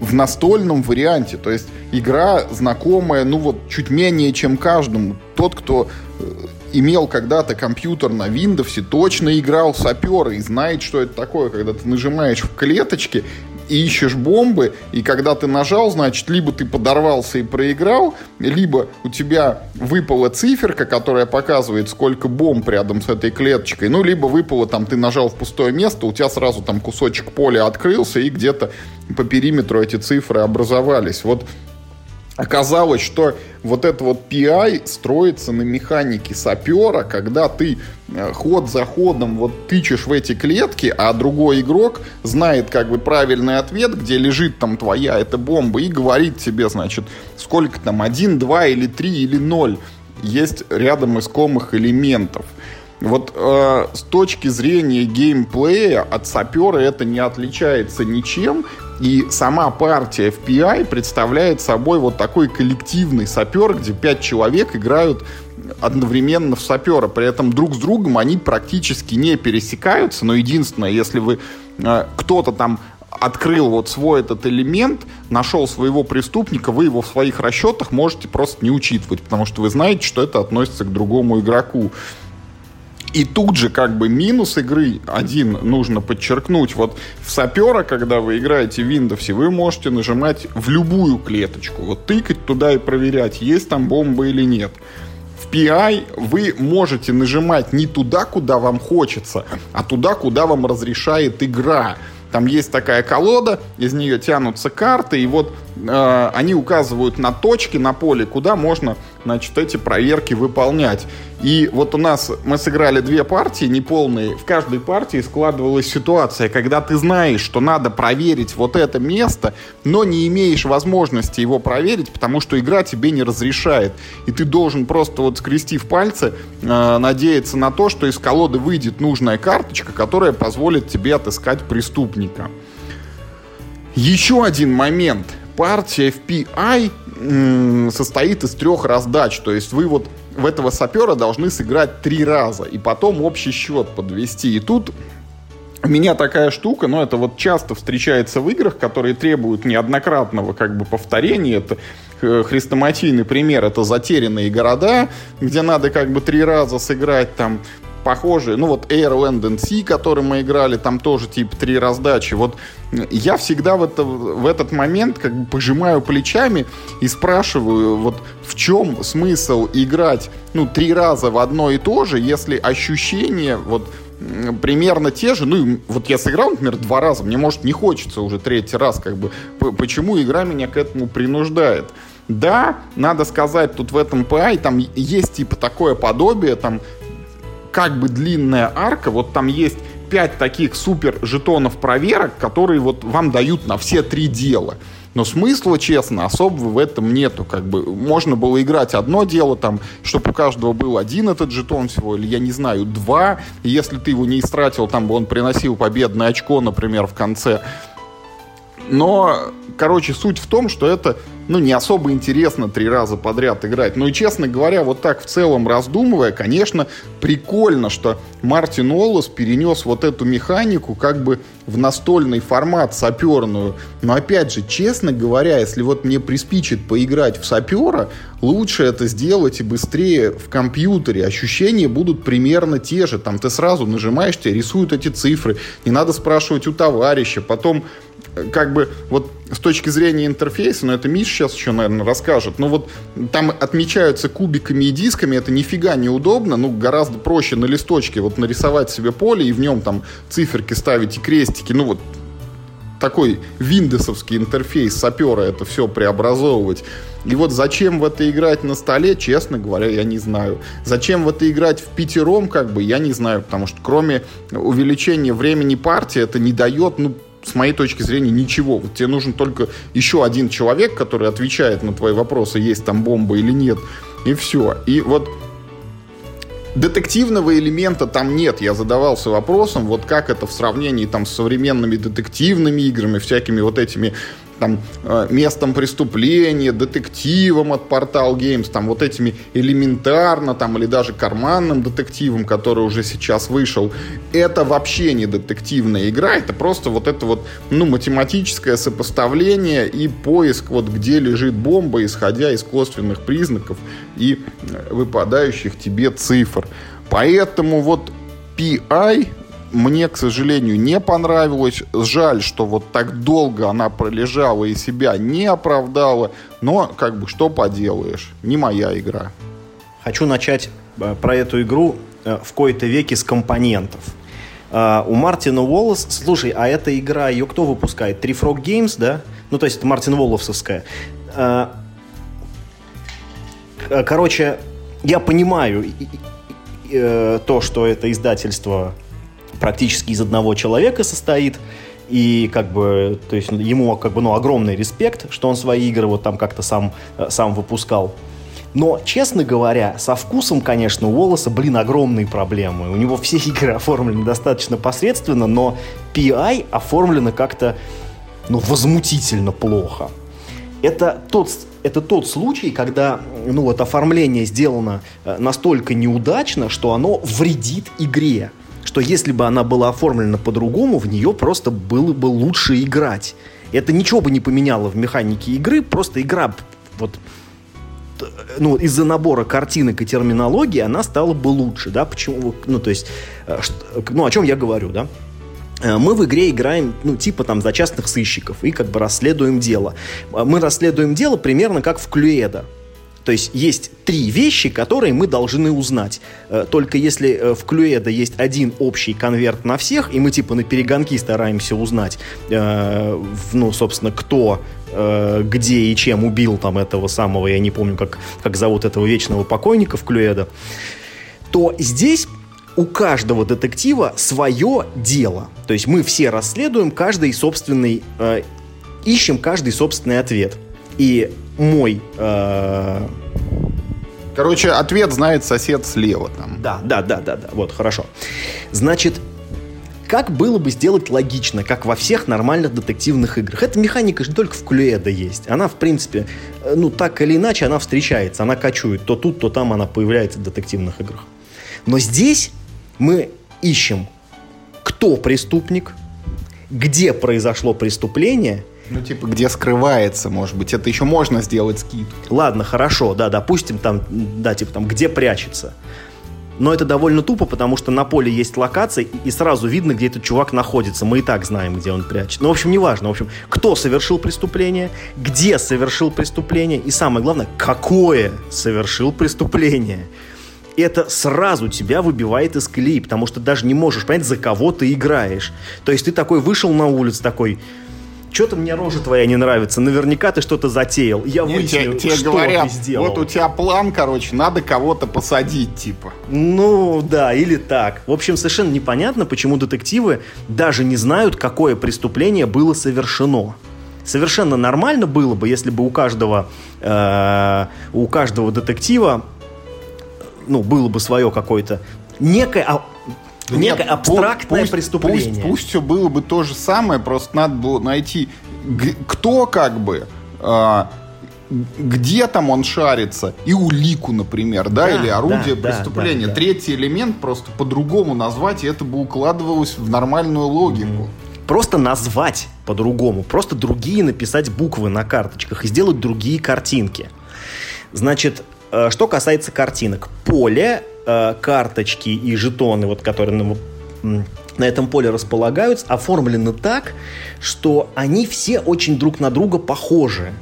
в настольном варианте. То есть игра знакомая, ну вот, чуть менее, чем каждому. Тот, кто э, имел когда-то компьютер на Windows, точно играл сапера и знает, что это такое, когда ты нажимаешь в клеточки, и ищешь бомбы, и когда ты нажал, значит, либо ты подорвался и проиграл, либо у тебя выпала циферка, которая показывает, сколько бомб рядом с этой клеточкой, ну, либо выпало, там, ты нажал в пустое место, у тебя сразу там кусочек поля открылся, и где-то по периметру эти цифры образовались. Вот Оказалось, что вот это вот PI строится на механике сапера, когда ты э, ход за ходом вот тычешь в эти клетки, а другой игрок знает как бы правильный ответ, где лежит там твоя эта бомба, и говорит тебе, значит, сколько там, один, два или три или ноль есть рядом искомых элементов. Вот э, с точки зрения геймплея от сапера это не отличается ничем. И сама партия FPI представляет собой вот такой коллективный сапер, где пять человек играют одновременно в сапера. При этом друг с другом они практически не пересекаются. Но единственное, если вы э, кто-то там открыл вот свой этот элемент, нашел своего преступника, вы его в своих расчетах можете просто не учитывать, потому что вы знаете, что это относится к другому игроку. И тут же как бы минус игры один нужно подчеркнуть. Вот в сапера, когда вы играете в Windows, вы можете нажимать в любую клеточку. Вот тыкать туда и проверять, есть там бомба или нет. В PI вы можете нажимать не туда, куда вам хочется, а туда, куда вам разрешает игра. Там есть такая колода, из нее тянутся карты, и вот э, они указывают на точки на поле, куда можно, значит, эти проверки выполнять. И вот у нас мы сыграли две партии неполные. В каждой партии складывалась ситуация, когда ты знаешь, что надо проверить вот это место, но не имеешь возможности его проверить, потому что игра тебе не разрешает. И ты должен просто вот скрестив пальцы, э, надеяться на то, что из колоды выйдет нужная карточка, которая позволит тебе отыскать преступника. Еще один момент. Партия FPI состоит из трех раздач. То есть вы вот в этого сапера должны сыграть три раза, и потом общий счет подвести. И тут у меня такая штука, но это вот часто встречается в играх, которые требуют неоднократного как бы повторения. Это э, хрестоматийный пример, это затерянные города, где надо как бы три раза сыграть там похожие, ну вот Air Land and Sea, который мы играли, там тоже типа три раздачи. Вот я всегда в, это, в этот момент как бы пожимаю плечами и спрашиваю, вот в чем смысл играть, ну, три раза в одно и то же, если ощущения вот примерно те же. Ну, вот я сыграл, например, два раза, мне, может, не хочется уже третий раз, как бы, почему игра меня к этому принуждает. Да, надо сказать, тут в этом PI там есть типа такое подобие, там как бы длинная арка, вот там есть 5 таких супер жетонов проверок, которые вот вам дают на все три дела. Но смысла, честно, особого в этом нету. Как бы можно было играть одно дело, там, чтобы у каждого был один этот жетон всего, или, я не знаю, два. И если ты его не истратил, там бы он приносил победное очко, например, в конце. Но, короче, суть в том, что это ну, не особо интересно три раза подряд играть. Ну и, честно говоря, вот так в целом раздумывая, конечно, прикольно, что Мартин Уоллес перенес вот эту механику как бы в настольный формат саперную. Но опять же, честно говоря, если вот мне приспичит поиграть в сапера, лучше это сделать и быстрее в компьютере. Ощущения будут примерно те же. Там ты сразу нажимаешь, тебе рисуют эти цифры. Не надо спрашивать у товарища. Потом как бы вот с точки зрения интерфейса, но это Миш сейчас еще, наверное, расскажет, но вот там отмечаются кубиками и дисками, это нифига неудобно, ну, гораздо проще на листочке вот нарисовать себе поле и в нем там циферки ставить и крестики, ну, вот такой виндосовский интерфейс сапера это все преобразовывать. И вот зачем в это играть на столе, честно говоря, я не знаю. Зачем в это играть в пятером, как бы, я не знаю, потому что кроме увеличения времени партии это не дает, ну, с моей точки зрения, ничего. Вот тебе нужен только еще один человек, который отвечает на твои вопросы, есть там бомба или нет, и все. И вот детективного элемента там нет. Я задавался вопросом, вот как это в сравнении там с современными детективными играми, всякими вот этими там, э, местом преступления, детективом от Portal Games, там, вот этими элементарно, там, или даже карманным детективом, который уже сейчас вышел, это вообще не детективная игра, это просто вот это вот, ну, математическое сопоставление и поиск, вот где лежит бомба, исходя из косвенных признаков и э, выпадающих тебе цифр. Поэтому вот PI мне, к сожалению, не понравилось. Жаль, что вот так долго она пролежала и себя не оправдала. Но, как бы, что поделаешь, не моя игра. Хочу начать э, про эту игру э, в кои-то веке с компонентов. Uh, у Мартина Уоллес... Слушай, а эта игра, ее кто выпускает? Три Frog Games, да? Ну, то есть это Мартин Уолловсовская. Uh, короче, я понимаю то, что это издательство практически из одного человека состоит, и как бы, то есть ему как бы, ну, огромный респект, что он свои игры вот там как-то сам, э, сам выпускал. Но, честно говоря, со вкусом, конечно, у Волоса, блин, огромные проблемы. У него все [LAUGHS] игры оформлены достаточно посредственно, но PI оформлено как-то, ну, возмутительно плохо. Это тот, это тот случай, когда, ну, вот оформление сделано э, настолько неудачно, что оно вредит игре что если бы она была оформлена по-другому, в нее просто было бы лучше играть. Это ничего бы не поменяло в механике игры, просто игра вот ну, из-за набора картинок и терминологии она стала бы лучше, да, почему, ну, то есть, э, ну, о чем я говорю, да, э, мы в игре играем, ну, типа там за частных сыщиков и как бы расследуем дело. Мы расследуем дело примерно как в Клюэда. То есть есть три вещи, которые мы должны узнать. Э, только если э, в Клюэда есть один общий конверт на всех, и мы типа на перегонки стараемся узнать, э, ну, собственно, кто где и чем убил там этого самого, я не помню, как, как зовут этого вечного покойника в Клюэда, то здесь у каждого детектива свое дело. То есть мы все расследуем каждый собственный, э, ищем каждый собственный ответ. И мой... Э... Короче, ответ знает сосед слева там. Да, да, да, да, да. Вот, хорошо. Значит, как было бы сделать логично, как во всех нормальных детективных играх? Эта механика же только в Клюэда есть. Она, в принципе, э, ну, так или иначе, она встречается, она кочует. То тут, то там она появляется в детективных играх. Но здесь мы ищем, кто преступник, где произошло преступление ну, типа, где скрывается, может быть. Это еще можно сделать скидку. Ладно, хорошо, да, допустим, там, да, типа, там, где прячется. Но это довольно тупо, потому что на поле есть локация, и сразу видно, где этот чувак находится. Мы и так знаем, где он прячется. Ну, в общем, неважно. В общем, кто совершил преступление, где совершил преступление, и самое главное, какое совершил преступление. Это сразу тебя выбивает из колеи, потому что даже не можешь понять, за кого ты играешь. То есть ты такой вышел на улицу, такой, что-то мне рожа твоя не нравится, наверняка ты что-то затеял. Я Нет, выясню, тебе, что говорят, ты сделал. Вот у тебя план, короче, надо кого-то посадить, типа. Ну, да, или так. В общем, совершенно непонятно, почему детективы даже не знают, какое преступление было совершено. Совершенно нормально было бы, если бы у каждого, э, у каждого детектива ну, было бы свое какое-то некое, а, Некое абстрактное пусть, преступление. Пусть, пусть все было бы то же самое, просто надо было найти, кто как бы э, где там он шарится, и улику, например, да, Да, или орудие да, да, преступления. да, да. Третий элемент просто по-другому назвать, и это бы укладывалось в нормальную логику. Просто назвать по-другому, просто другие написать буквы на карточках и сделать другие картинки. Значит, э, что касается картинок. Поле, э, карточки и жетоны, вот, которые на, на этом поле располагаются, оформлены так, что они все очень друг на друга похожи.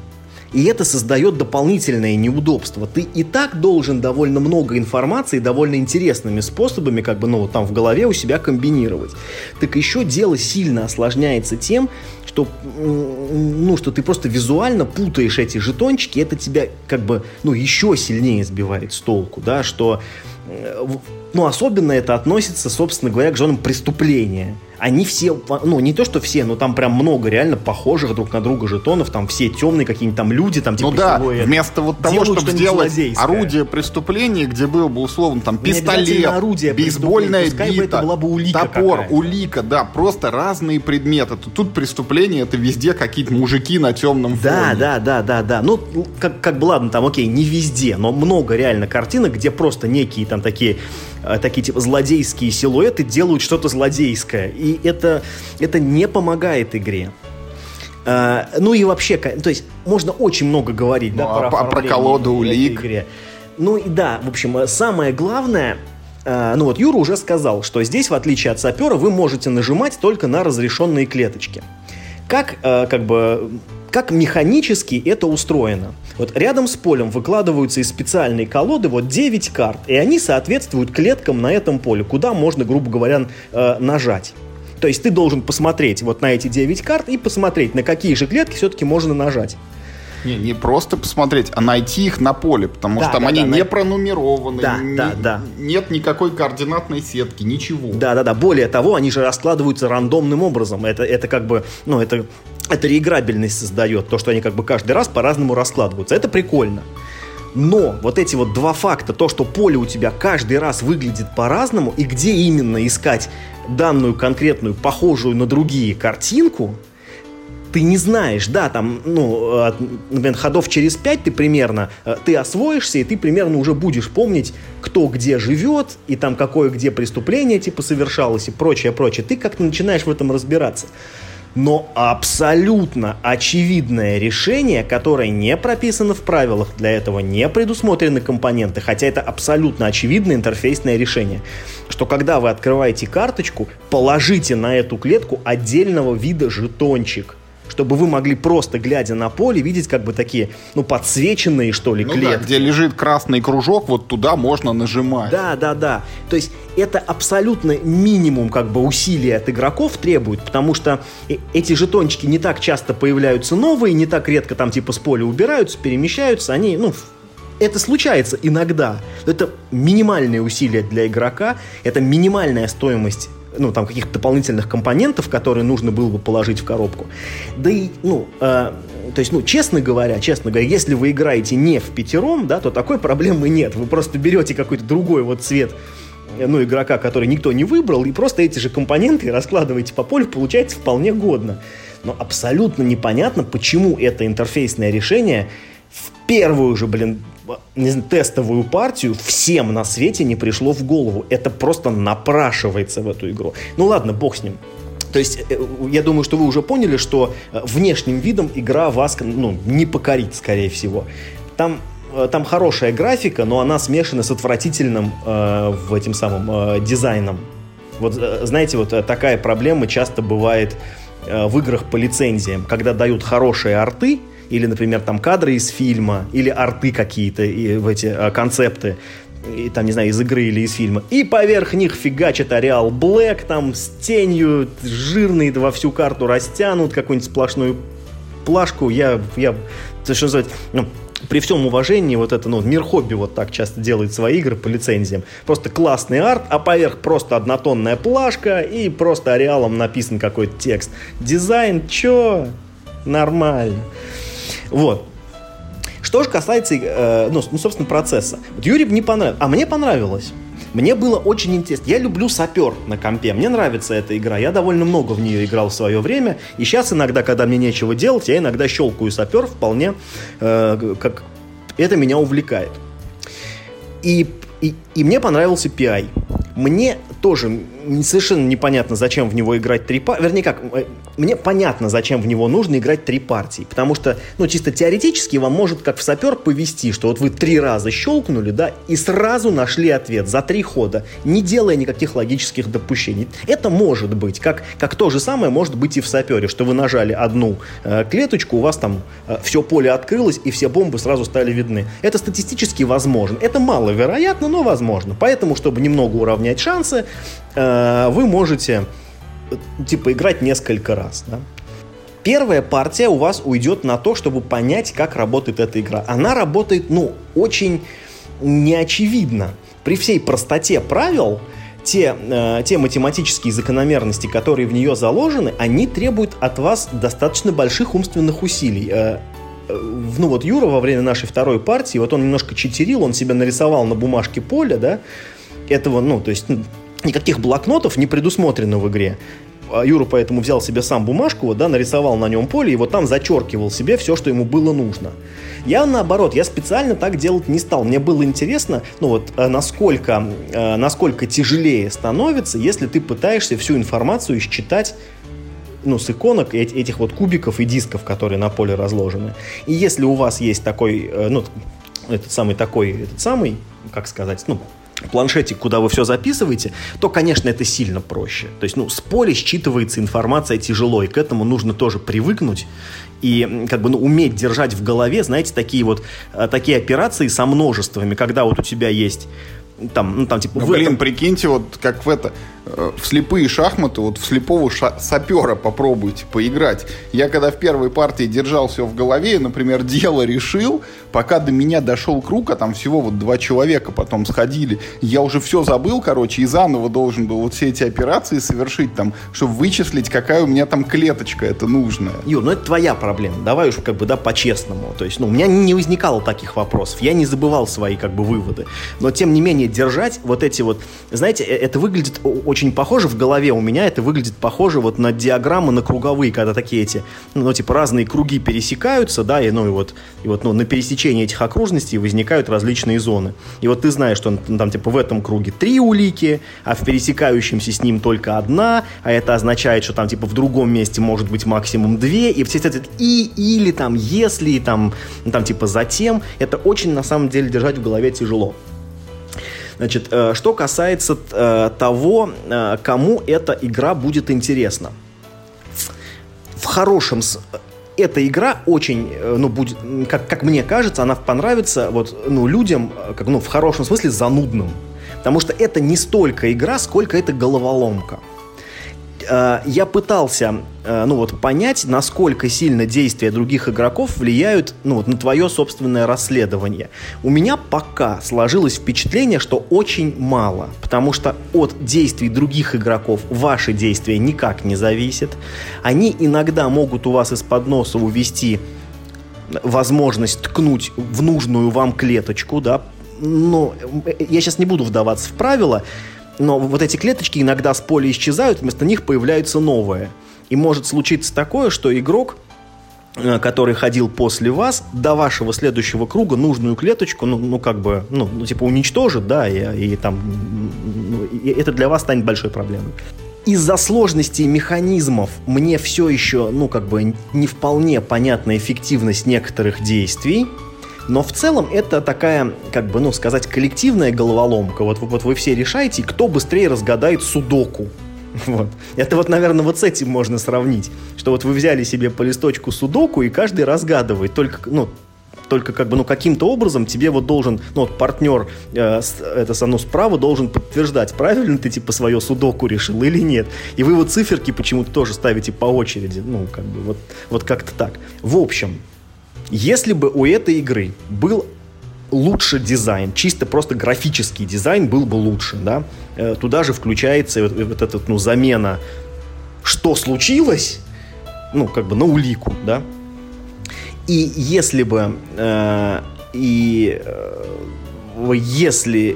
И это создает дополнительное неудобство. Ты и так должен довольно много информации, довольно интересными способами, как бы, ну, вот там в голове у себя комбинировать. Так еще дело сильно осложняется тем, что, ну, что ты просто визуально путаешь эти жетончики, это тебя, как бы, ну, еще сильнее сбивает с толку, да, что, ну, особенно это относится, собственно говоря, к зонам преступления. Они все, ну, не то, что все, но там прям много реально похожих друг на друга жетонов, там все темные какие-нибудь там люди, там типа Ну да, вместо вот того, Делают чтобы сделать орудие преступления, где был бы условно там пистолет, орудие бейсбольная бы бита, это была бы улика топор, улика, да, просто разные предметы. Тут- преступление, это везде какие-то мужики на темном Да, фоне. да, да, да, да. Ну, как, как бы ладно, там, окей, не везде, но много реально картинок, где просто некие там такие, э, такие типа злодейские силуэты делают что-то злодейское. И это, это не помогает игре. Э, ну и вообще, то есть можно очень много говорить, да, Ну, а про оформление колоду улик? игре. Ну и да, в общем, э, самое главное, э, ну вот Юра уже сказал, что здесь, в отличие от сапера, вы можете нажимать только на разрешенные клеточки. Как, э, как бы, как механически это устроено? Вот рядом с полем выкладываются из специальной колоды вот 9 карт, и они соответствуют клеткам на этом поле, куда можно, грубо говоря, э, нажать. То есть ты должен посмотреть вот на эти 9 карт и посмотреть, на какие же клетки все-таки можно нажать. Не, не просто посмотреть, а найти их на поле, потому Да, что там да, они да, не на- пронумерованы, Да, не- да, да. нет никакой координатной сетки, ничего. Да-да-да, более того, они же раскладываются рандомным образом. Это, это как бы, ну, это, это реиграбельность создает, то, что они как бы каждый раз по-разному раскладываются. Это прикольно. Но вот эти вот два факта, то, что поле у тебя каждый раз выглядит по-разному, и где именно искать данную конкретную, похожую на другие картинку, ты не знаешь, да, там, ну, от, например, ходов через пять ты примерно, э, ты освоишься, и ты примерно уже будешь помнить, кто где живет, и там какое где преступление, типа, совершалось, и прочее, прочее. Ты как-то начинаешь в этом разбираться. Но абсолютно очевидное решение, которое не прописано в правилах, для этого не предусмотрены компоненты, хотя это абсолютно очевидное интерфейсное решение, что когда вы открываете карточку, положите на эту клетку отдельного вида жетончик, чтобы вы могли просто, глядя на поле, видеть как бы такие, ну, подсвеченные, что ли, Ну да, клетки. где лежит красный кружок, вот туда можно нажимать. Да, да, да. То есть это абсолютно минимум как бы усилий от игроков требует, потому что э- эти жетончики не так часто появляются новые, не так редко там типа с поля убираются, перемещаются, они, ну, это случается иногда. Но Это минимальные усилия для игрока, это минимальная стоимость ну, там, каких-то дополнительных компонентов, которые нужно было бы положить в коробку. Да и, ну, э, то есть, ну, честно говоря, честно говоря, если вы играете не в пятером, да, то такой проблемы нет. Вы просто берете какой-то другой вот цвет э, ну, игрока, который никто не выбрал, и просто эти же компоненты раскладываете по полю, получается вполне годно. Но абсолютно непонятно, почему это интерфейсное решение первую же, блин, не знаю, тестовую партию всем на свете не пришло в голову. Это просто напрашивается в эту игру. Ну ладно, бог с ним. То есть, э, я думаю, что вы уже поняли, что э, внешним видом игра вас ну, не покорит, скорее всего. Там, э, там хорошая графика, но она смешана с отвратительным э, в этим самым э, дизайном. Вот э, знаете, вот э, такая проблема часто бывает э, в играх по лицензиям, когда дают хорошие арты, или, например, там кадры из фильма, или арты какие-то, и в эти э, концепты, и, там, не знаю, из игры или из фильма. И поверх них фигачит Ареал Блэк, там, с тенью, жирный во всю карту растянут, какую-нибудь сплошную плашку. Я, я, то, что называется, ну, при всем уважении, вот это, ну, мир хобби вот так часто делает свои игры по лицензиям. Просто классный арт, а поверх просто однотонная плашка и просто ареалом написан какой-то текст. Дизайн, чё? Нормально. Вот. Что же касается, э, ну, ну, собственно, процесса. Вот Юрий не понравилось, а мне понравилось. Мне было очень интересно. Я люблю сапер на компе. Мне нравится эта игра. Я довольно много в нее играл в свое время. И сейчас иногда, когда мне нечего делать, я иногда щелкаю сапер вполне э, как это меня увлекает. И, и, и мне понравился PI. Мне тоже совершенно непонятно, зачем в него играть три партии. Вернее, как, э, мне понятно, зачем в него нужно играть три партии. Потому что, ну, чисто теоретически вам может, как в сапер, повести, что вот вы три раза щелкнули, да, и сразу нашли ответ за три хода, не делая никаких логических допущений. Это может быть. Как, как то же самое может быть и в сапере, что вы нажали одну э, клеточку, у вас там э, все поле открылось, и все бомбы сразу стали видны. Это статистически возможно. Это маловероятно, но возможно. Поэтому, чтобы немного уравнять шансы, вы можете типа играть несколько раз. Да? Первая партия у вас уйдет на то, чтобы понять, как работает эта игра. Она работает, ну, очень неочевидно. При всей простоте правил, те, э, те математические закономерности, которые в нее заложены, они требуют от вас достаточно больших умственных усилий. Э, э ну вот Юра во время нашей второй партии, вот он немножко читерил, он себя нарисовал на бумажке поля, да, этого, ну, то есть никаких блокнотов не предусмотрено в игре. А Юра поэтому взял себе сам бумажку, вот, да, нарисовал на нем поле, и вот там зачеркивал себе все, что ему было нужно. Я наоборот, я специально так делать не стал. Мне было интересно, ну вот, э, насколько, э, насколько тяжелее становится, если ты пытаешься всю информацию считать ну, с иконок этих вот кубиков и дисков, которые на поле разложены. И если у вас есть такой, э, ну, этот самый такой, этот самый, как сказать, ну, планшетик, куда вы все записываете, то, конечно, это сильно проще. То есть, ну, с поля считывается информация тяжело, и к этому нужно тоже привыкнуть и как бы ну, уметь держать в голове, знаете, такие вот э, такие операции со множествами, когда вот у тебя есть там, ну там типа. Ну, блин, этом... прикиньте, вот как в это в слепые шахматы, вот в слепого ша- сапера попробуйте поиграть. Я когда в первой партии держал все в голове, например, [LAUGHS] дело решил, пока до меня дошел круг, а там всего вот два человека потом сходили, я уже все забыл, короче, и заново должен был вот все эти операции совершить там, чтобы вычислить, какая у меня там клеточка это нужная. Юр, ну это твоя проблема, давай уж как бы, да, по-честному. То есть, ну, у меня не возникало таких вопросов, я не забывал свои как бы выводы. Но, тем не менее, держать вот эти вот, знаете, э, это выглядит очень очень похоже в голове у меня, это выглядит похоже вот на диаграммы, на круговые, когда такие эти, ну, типа разные круги пересекаются, да, и, ну, и вот, и вот ну, на пересечении этих окружностей возникают различные зоны. И вот ты знаешь, что ну, там, типа, в этом круге три улики, а в пересекающемся с ним только одна, а это означает, что там, типа, в другом месте может быть максимум две, и все эти и, или, там, если, там, там, типа, затем, это очень, на самом деле, держать в голове тяжело. Значит, э, что касается э, того, э, кому эта игра будет интересна. В хорошем эта игра очень, ну, будет, как, как мне кажется, она понравится вот, ну, людям, как, ну, в хорошем смысле, занудным. Потому что это не столько игра, сколько это головоломка. Э, я пытался э, ну вот, понять, насколько сильно действия других игроков влияют ну, вот, на твое собственное расследование. У меня пока сложилось впечатление, что очень мало, потому что от действий других игроков ваши действия никак не зависят. Они иногда могут у вас из-под носа увести возможность ткнуть в нужную вам клеточку, да, но э, я сейчас не буду вдаваться в правила, но вот эти клеточки иногда с поля исчезают, вместо них появляются новые. И может случиться такое, что игрок э, который ходил после вас, до вашего следующего круга нужную клеточку, ну, ну как бы, ну, ну типа уничтожит, да, и, и там, ну, и это для вас станет большой проблемой. Из-за сложности механизмов мне все еще, ну, как бы, не вполне понятна эффективность некоторых действий, но в целом это такая, как бы, ну, сказать, коллективная головоломка. Вот, вот вы все решаете, кто быстрее разгадает судоку. [LAUGHS] Вот. Это вот, наверное, вот с этим можно сравнить. Что вот вы взяли себе по листочку судоку, и каждый разгадывает. Только, ну, только как бы, ну, каким-то образом тебе вот должен, ну, вот партнер, э, это, ну, справа должен подтверждать, правильно ты, типа, свое судоку решил или нет. И вы вот циферки почему-то тоже ставите по очереди, ну, как бы, вот, вот как-то так. В общем, если бы у этой игры был лучше дизайн, чисто просто графический дизайн был бы лучше, да, э, туда же включается вот, вот эта ну, замена «что случилось?» ну, как бы на улику, да. И если бы, э, и э, если э,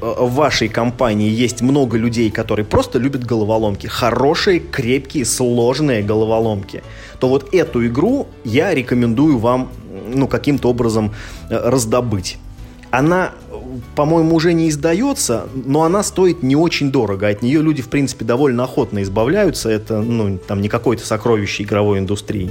в вашей компании есть много людей, которые просто любят головоломки, хорошие, крепкие, сложные головоломки, то вот эту игру я рекомендую вам ну, каким-то образом э, раздобыть. Она, по-моему, уже не издается, но она стоит не очень дорого. От нее люди, в принципе, довольно охотно избавляются. Это, ну, там, не какое-то сокровище игровой индустрии.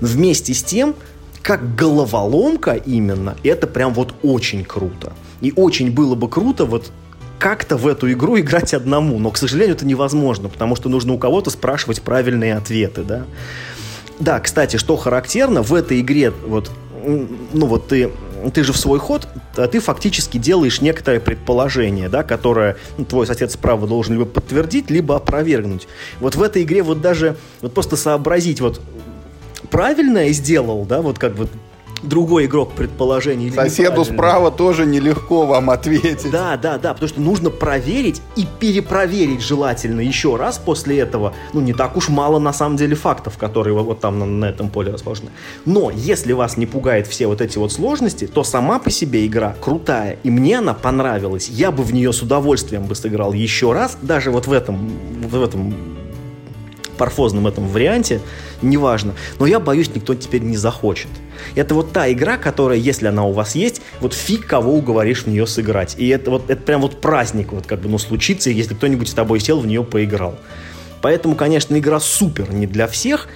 Вместе с тем, как головоломка именно, это прям вот очень круто. И очень было бы круто вот как-то в эту игру [LAUGHS] играть одному, но, к сожалению, это невозможно, потому что нужно у кого-то спрашивать правильные ответы, да. Да, кстати, что характерно, в этой игре вот, ну вот ты, ты же в свой ход, а ты фактически делаешь некоторое предположение, да, которое ну, твой сосед справа должен либо подтвердить, либо опровергнуть. Вот в этой игре вот даже вот просто сообразить вот правильно сделал, да, вот как бы другой игрок предположений. Соседу справа тоже нелегко вам ответить. Да, да, да, потому что нужно проверить и перепроверить желательно еще раз после этого. Ну, не так уж мало на самом деле фактов, которые вот там на, на этом поле расположены. Но если вас не пугает все вот эти вот сложности, то сама по себе игра крутая, и мне она понравилась. Я бы в нее с удовольствием бы сыграл еще раз, даже вот в этом, в этом парфозном этом варианте, неважно. Но я боюсь, никто теперь не захочет. Это вот та игра, которая, если она у вас есть, вот фиг кого уговоришь в нее сыграть. И это вот это прям вот праздник, вот как бы, ну, случится, если кто-нибудь с тобой сел, в нее поиграл. Поэтому, конечно, игра супер не для всех,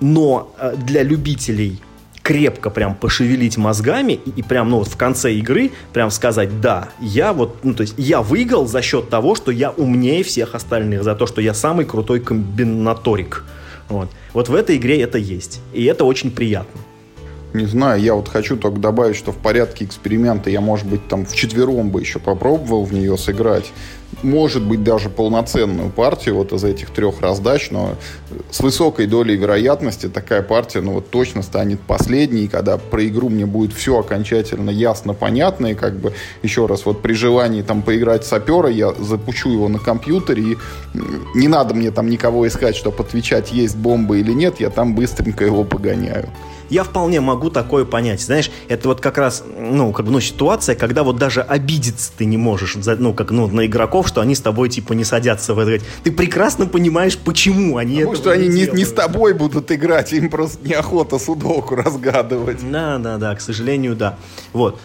но э, для любителей крепко прям пошевелить мозгами и, и прям, ну, вот в конце игры прям сказать, да, я вот, ну, то есть я выиграл за счет того, что я умнее всех остальных, за то, что я самый крутой комбинаторик. Вот. Вот в этой игре это есть. И это очень приятно. Не знаю, я вот хочу только добавить, что в порядке эксперимента я, может быть, там в четвером бы еще попробовал в нее сыграть. Может быть, даже полноценную партию вот из этих трех раздач, но с высокой долей вероятности такая партия, ну вот точно станет последней, когда про игру мне будет все окончательно ясно, понятно, и как бы еще раз вот при желании там поиграть сапера, я запущу его на компьютере, и не надо мне там никого искать, чтобы отвечать, есть бомба или нет, я там быстренько его погоняю я вполне могу такое понять. Знаешь, это вот как раз, ну, как бы, ну, ситуация, когда вот даже обидеться ты не можешь, ну, как, ну, на игроков, что они с тобой, типа, не садятся в это. Ты прекрасно понимаешь, почему они Потому что они не, не с тобой будут играть, им просто неохота судоку разгадывать. Да, да, да, к сожалению, да. Вот.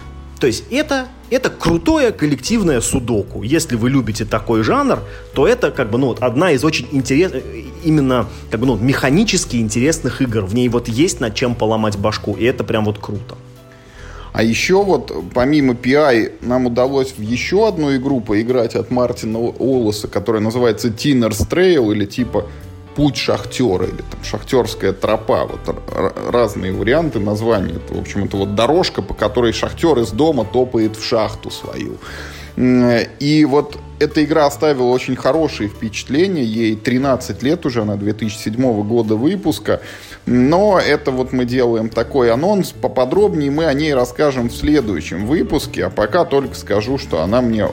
То есть это, это крутое коллективное судоку. Если вы любите такой жанр, то это как бы ну, вот одна из очень интересных, именно как бы ну, механически интересных игр. В ней вот есть над чем поломать башку, и это прям вот круто. А еще вот, помимо PI, нам удалось в еще одну игру поиграть от Мартина Олоса, которая называется Tinner's Trail, или типа путь шахтера или там шахтерская тропа. Вот разные варианты названий. Это, в общем, это вот дорожка, по которой шахтер из дома топает в шахту свою. И вот эта игра оставила очень хорошие впечатления. Ей 13 лет уже, она 2007 года выпуска. Но это вот мы делаем такой анонс. Поподробнее мы о ней расскажем в следующем выпуске. А пока только скажу, что она мне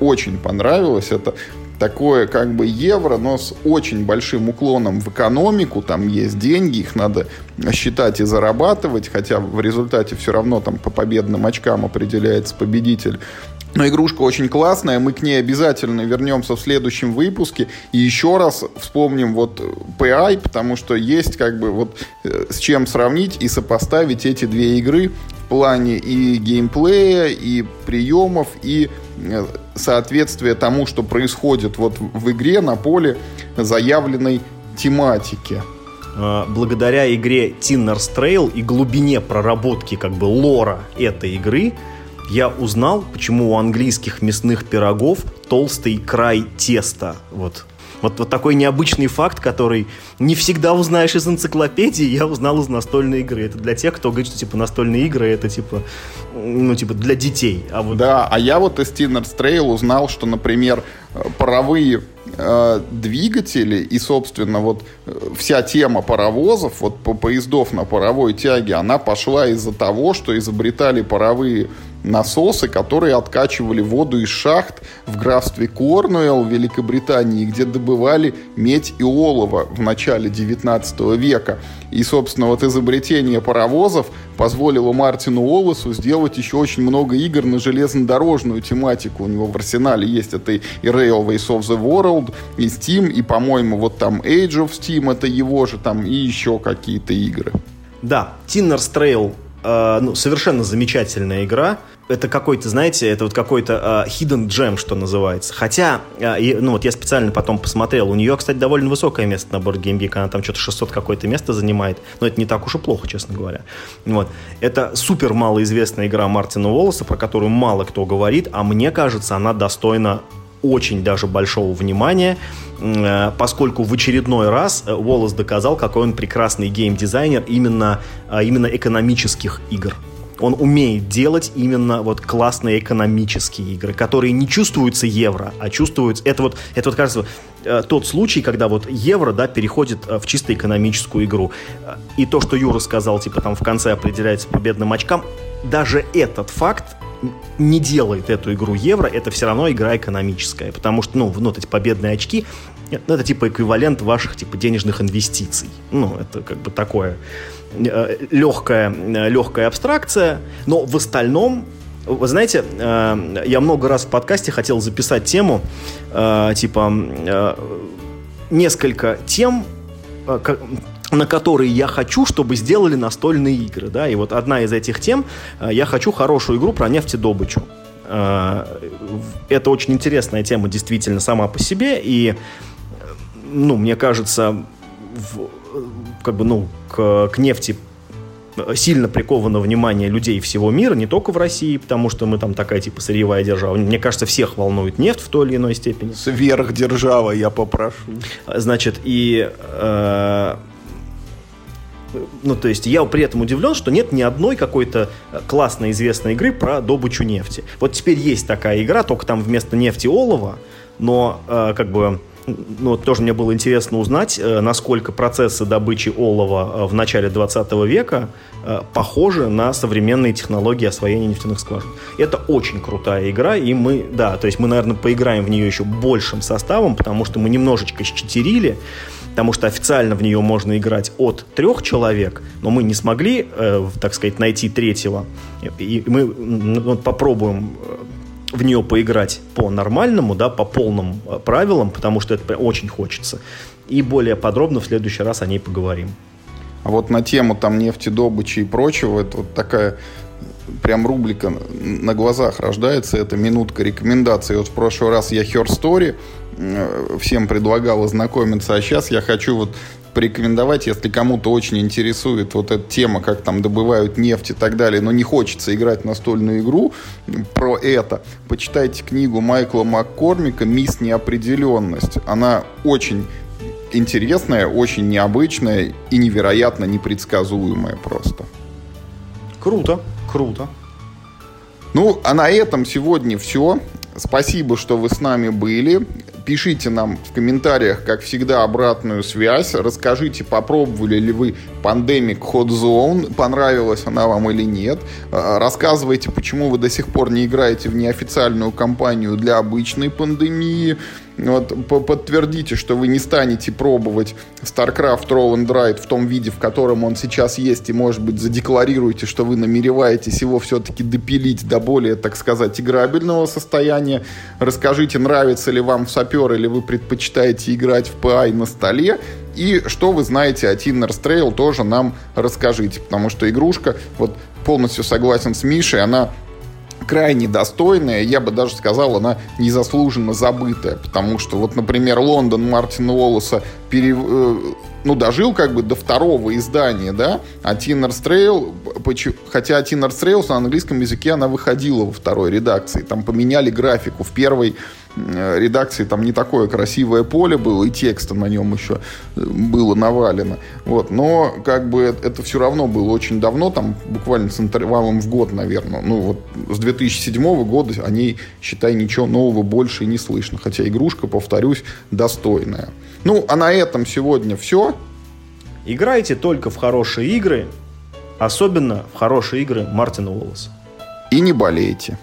очень понравилась. Это такое как бы евро, но с очень большим уклоном в экономику. Там есть деньги, их надо считать и зарабатывать, хотя в результате все равно там по победным очкам определяется победитель. Но игрушка очень классная, мы к ней обязательно вернемся в следующем выпуске. И еще раз вспомним вот PI, потому что есть как бы вот э, с чем сравнить и сопоставить эти две игры в плане и геймплея, и приемов, и э, соответствия тому, что происходит вот в игре на поле заявленной тематики. А, благодаря игре Tinner's Trail и глубине проработки как бы лора этой игры, я узнал, почему у английских мясных пирогов толстый край теста. Вот. Вот, вот такой необычный факт, который не всегда узнаешь из энциклопедии, я узнал из настольной игры. Это для тех, кто говорит, что типа настольные игры это типа, ну типа для детей. А вот... Да, а я вот из Tinner's Trail узнал, что, например, паровые э, двигатели и, собственно, вот э, вся тема паровозов, вот по поездов на паровой тяге, она пошла из-за того, что изобретали паровые насосы, которые откачивали воду из шахт в графстве Корнуэлл в Великобритании, где добывали медь и олово в начале 19 века. И, собственно, вот изобретение паровозов позволило Мартину Уоллесу сделать еще очень много игр на железнодорожную тематику. У него в арсенале есть это и Railways of the World, и Steam, и, по-моему, вот там Age of Steam, это его же там, и еще какие-то игры. Да, Tinner's Trail э, ну, совершенно замечательная игра. Это какой-то, знаете, это вот какой-то э, hidden gem, что называется. Хотя, э, ну вот я специально потом посмотрел, у нее, кстати, довольно высокое место на Board Game Geek, она там что-то 600 какое-то место занимает, но это не так уж и плохо, честно говоря. Вот. Это супер малоизвестная игра Мартина Уоллеса, про которую мало кто говорит, а мне кажется, она достойна очень даже большого внимания, э, поскольку в очередной раз Уоллес доказал, какой он прекрасный геймдизайнер именно, э, именно экономических игр. Он умеет делать именно вот классные экономические игры, которые не чувствуются евро, а чувствуются... Это вот, это вот кажется, э, тот случай, когда вот евро, да, переходит в чисто экономическую игру. И то, что Юра сказал, типа, там в конце определяется победным очкам, даже этот факт не делает эту игру евро, это все равно игра экономическая, потому что, ну, вот эти победные очки, ну, это типа эквивалент ваших типа денежных инвестиций. Ну, это как бы такое э, легкая, э, легкая абстракция, но в остальном вы знаете, э, я много раз в подкасте хотел записать тему, типа, несколько тем, на которые я хочу, чтобы сделали настольные игры, да, и вот одна из этих тем, э, я хочу хорошую игру про нефтедобычу. Э, это очень интересная тема действительно сама по себе, и, ну, мне кажется, в, как бы, ну, к, к нефти сильно приковано внимание людей всего мира, не только в России, потому что мы там такая типа сырьевая держава. Мне кажется, всех волнует нефть в той или иной степени. Сверхдержава, я попрошу. Значит, и э, ну, то есть я при этом удивлен, что нет ни одной какой-то э, классной известной игры про добычу нефти. Вот теперь есть такая игра, только там вместо нефти олова, но э, как бы ну, тоже мне было интересно узнать, э, насколько процессы добычи олова э, в начале 20 века похожи на современные технологии освоения нефтяных скважин. Это очень крутая игра, и мы, да, то есть мы, наверное, поиграем в нее еще большим составом, потому что мы немножечко счетерили, потому что официально в нее можно играть от трех человек, но мы не смогли, э, так сказать, найти третьего. И мы ну, попробуем э, в нее поиграть по нормальному, да, по полным э, правилам, потому что это очень хочется. И более подробно в следующий раз о ней поговорим. А вот на тему там нефтедобычи и прочего, это вот такая прям рубрика на глазах рождается. Это минутка рекомендаций. Вот в прошлый раз я Her Story всем предлагал ознакомиться, а сейчас я хочу вот порекомендовать, если кому-то очень интересует вот эта тема, как там добывают нефть и так далее, но не хочется играть настольную игру про это, почитайте книгу Майкла Маккормика «Мисс Неопределенность». Она очень интересная, очень необычная и невероятно непредсказуемая просто. Круто, круто. Ну, а на этом сегодня все. Спасибо, что вы с нами были. Пишите нам в комментариях, как всегда, обратную связь. Расскажите, попробовали ли вы Pandemic Hot Zone, понравилась она вам или нет. А, рассказывайте, почему вы до сих пор не играете в неофициальную кампанию для обычной пандемии. Вот, подтвердите, что вы не станете пробовать StarCraft Roll and Ride в том виде, в котором он сейчас есть, и, может быть, задекларируйте, что вы намереваетесь его все-таки допилить до более, так сказать, играбельного состояния. Расскажите, нравится ли вам в сапер, или вы предпочитаете играть в PI на столе. И что вы знаете о Tinner's Trail, тоже нам расскажите, потому что игрушка, вот полностью согласен с Мишей, она крайне достойная, я бы даже сказал, она незаслуженно забытая, потому что вот, например, Лондон Мартина Уоллеса пере, э, ну, дожил как бы до второго издания, да, а Tinner's Trail, хотя Tinner's Trail на английском языке она выходила во второй редакции, там поменяли графику, в первой Э, редакции там не такое красивое поле было, и текста на нем еще э, было навалено. Вот. Но как бы это все равно было очень давно, там буквально с интервалом в год, наверное. Ну вот с 2007 года о ней, считай, ничего нового больше не слышно. Хотя игрушка, повторюсь, достойная. Ну, а на этом сегодня все. Играйте только в хорошие игры, особенно в хорошие игры Мартина Уоллеса. и не болейте.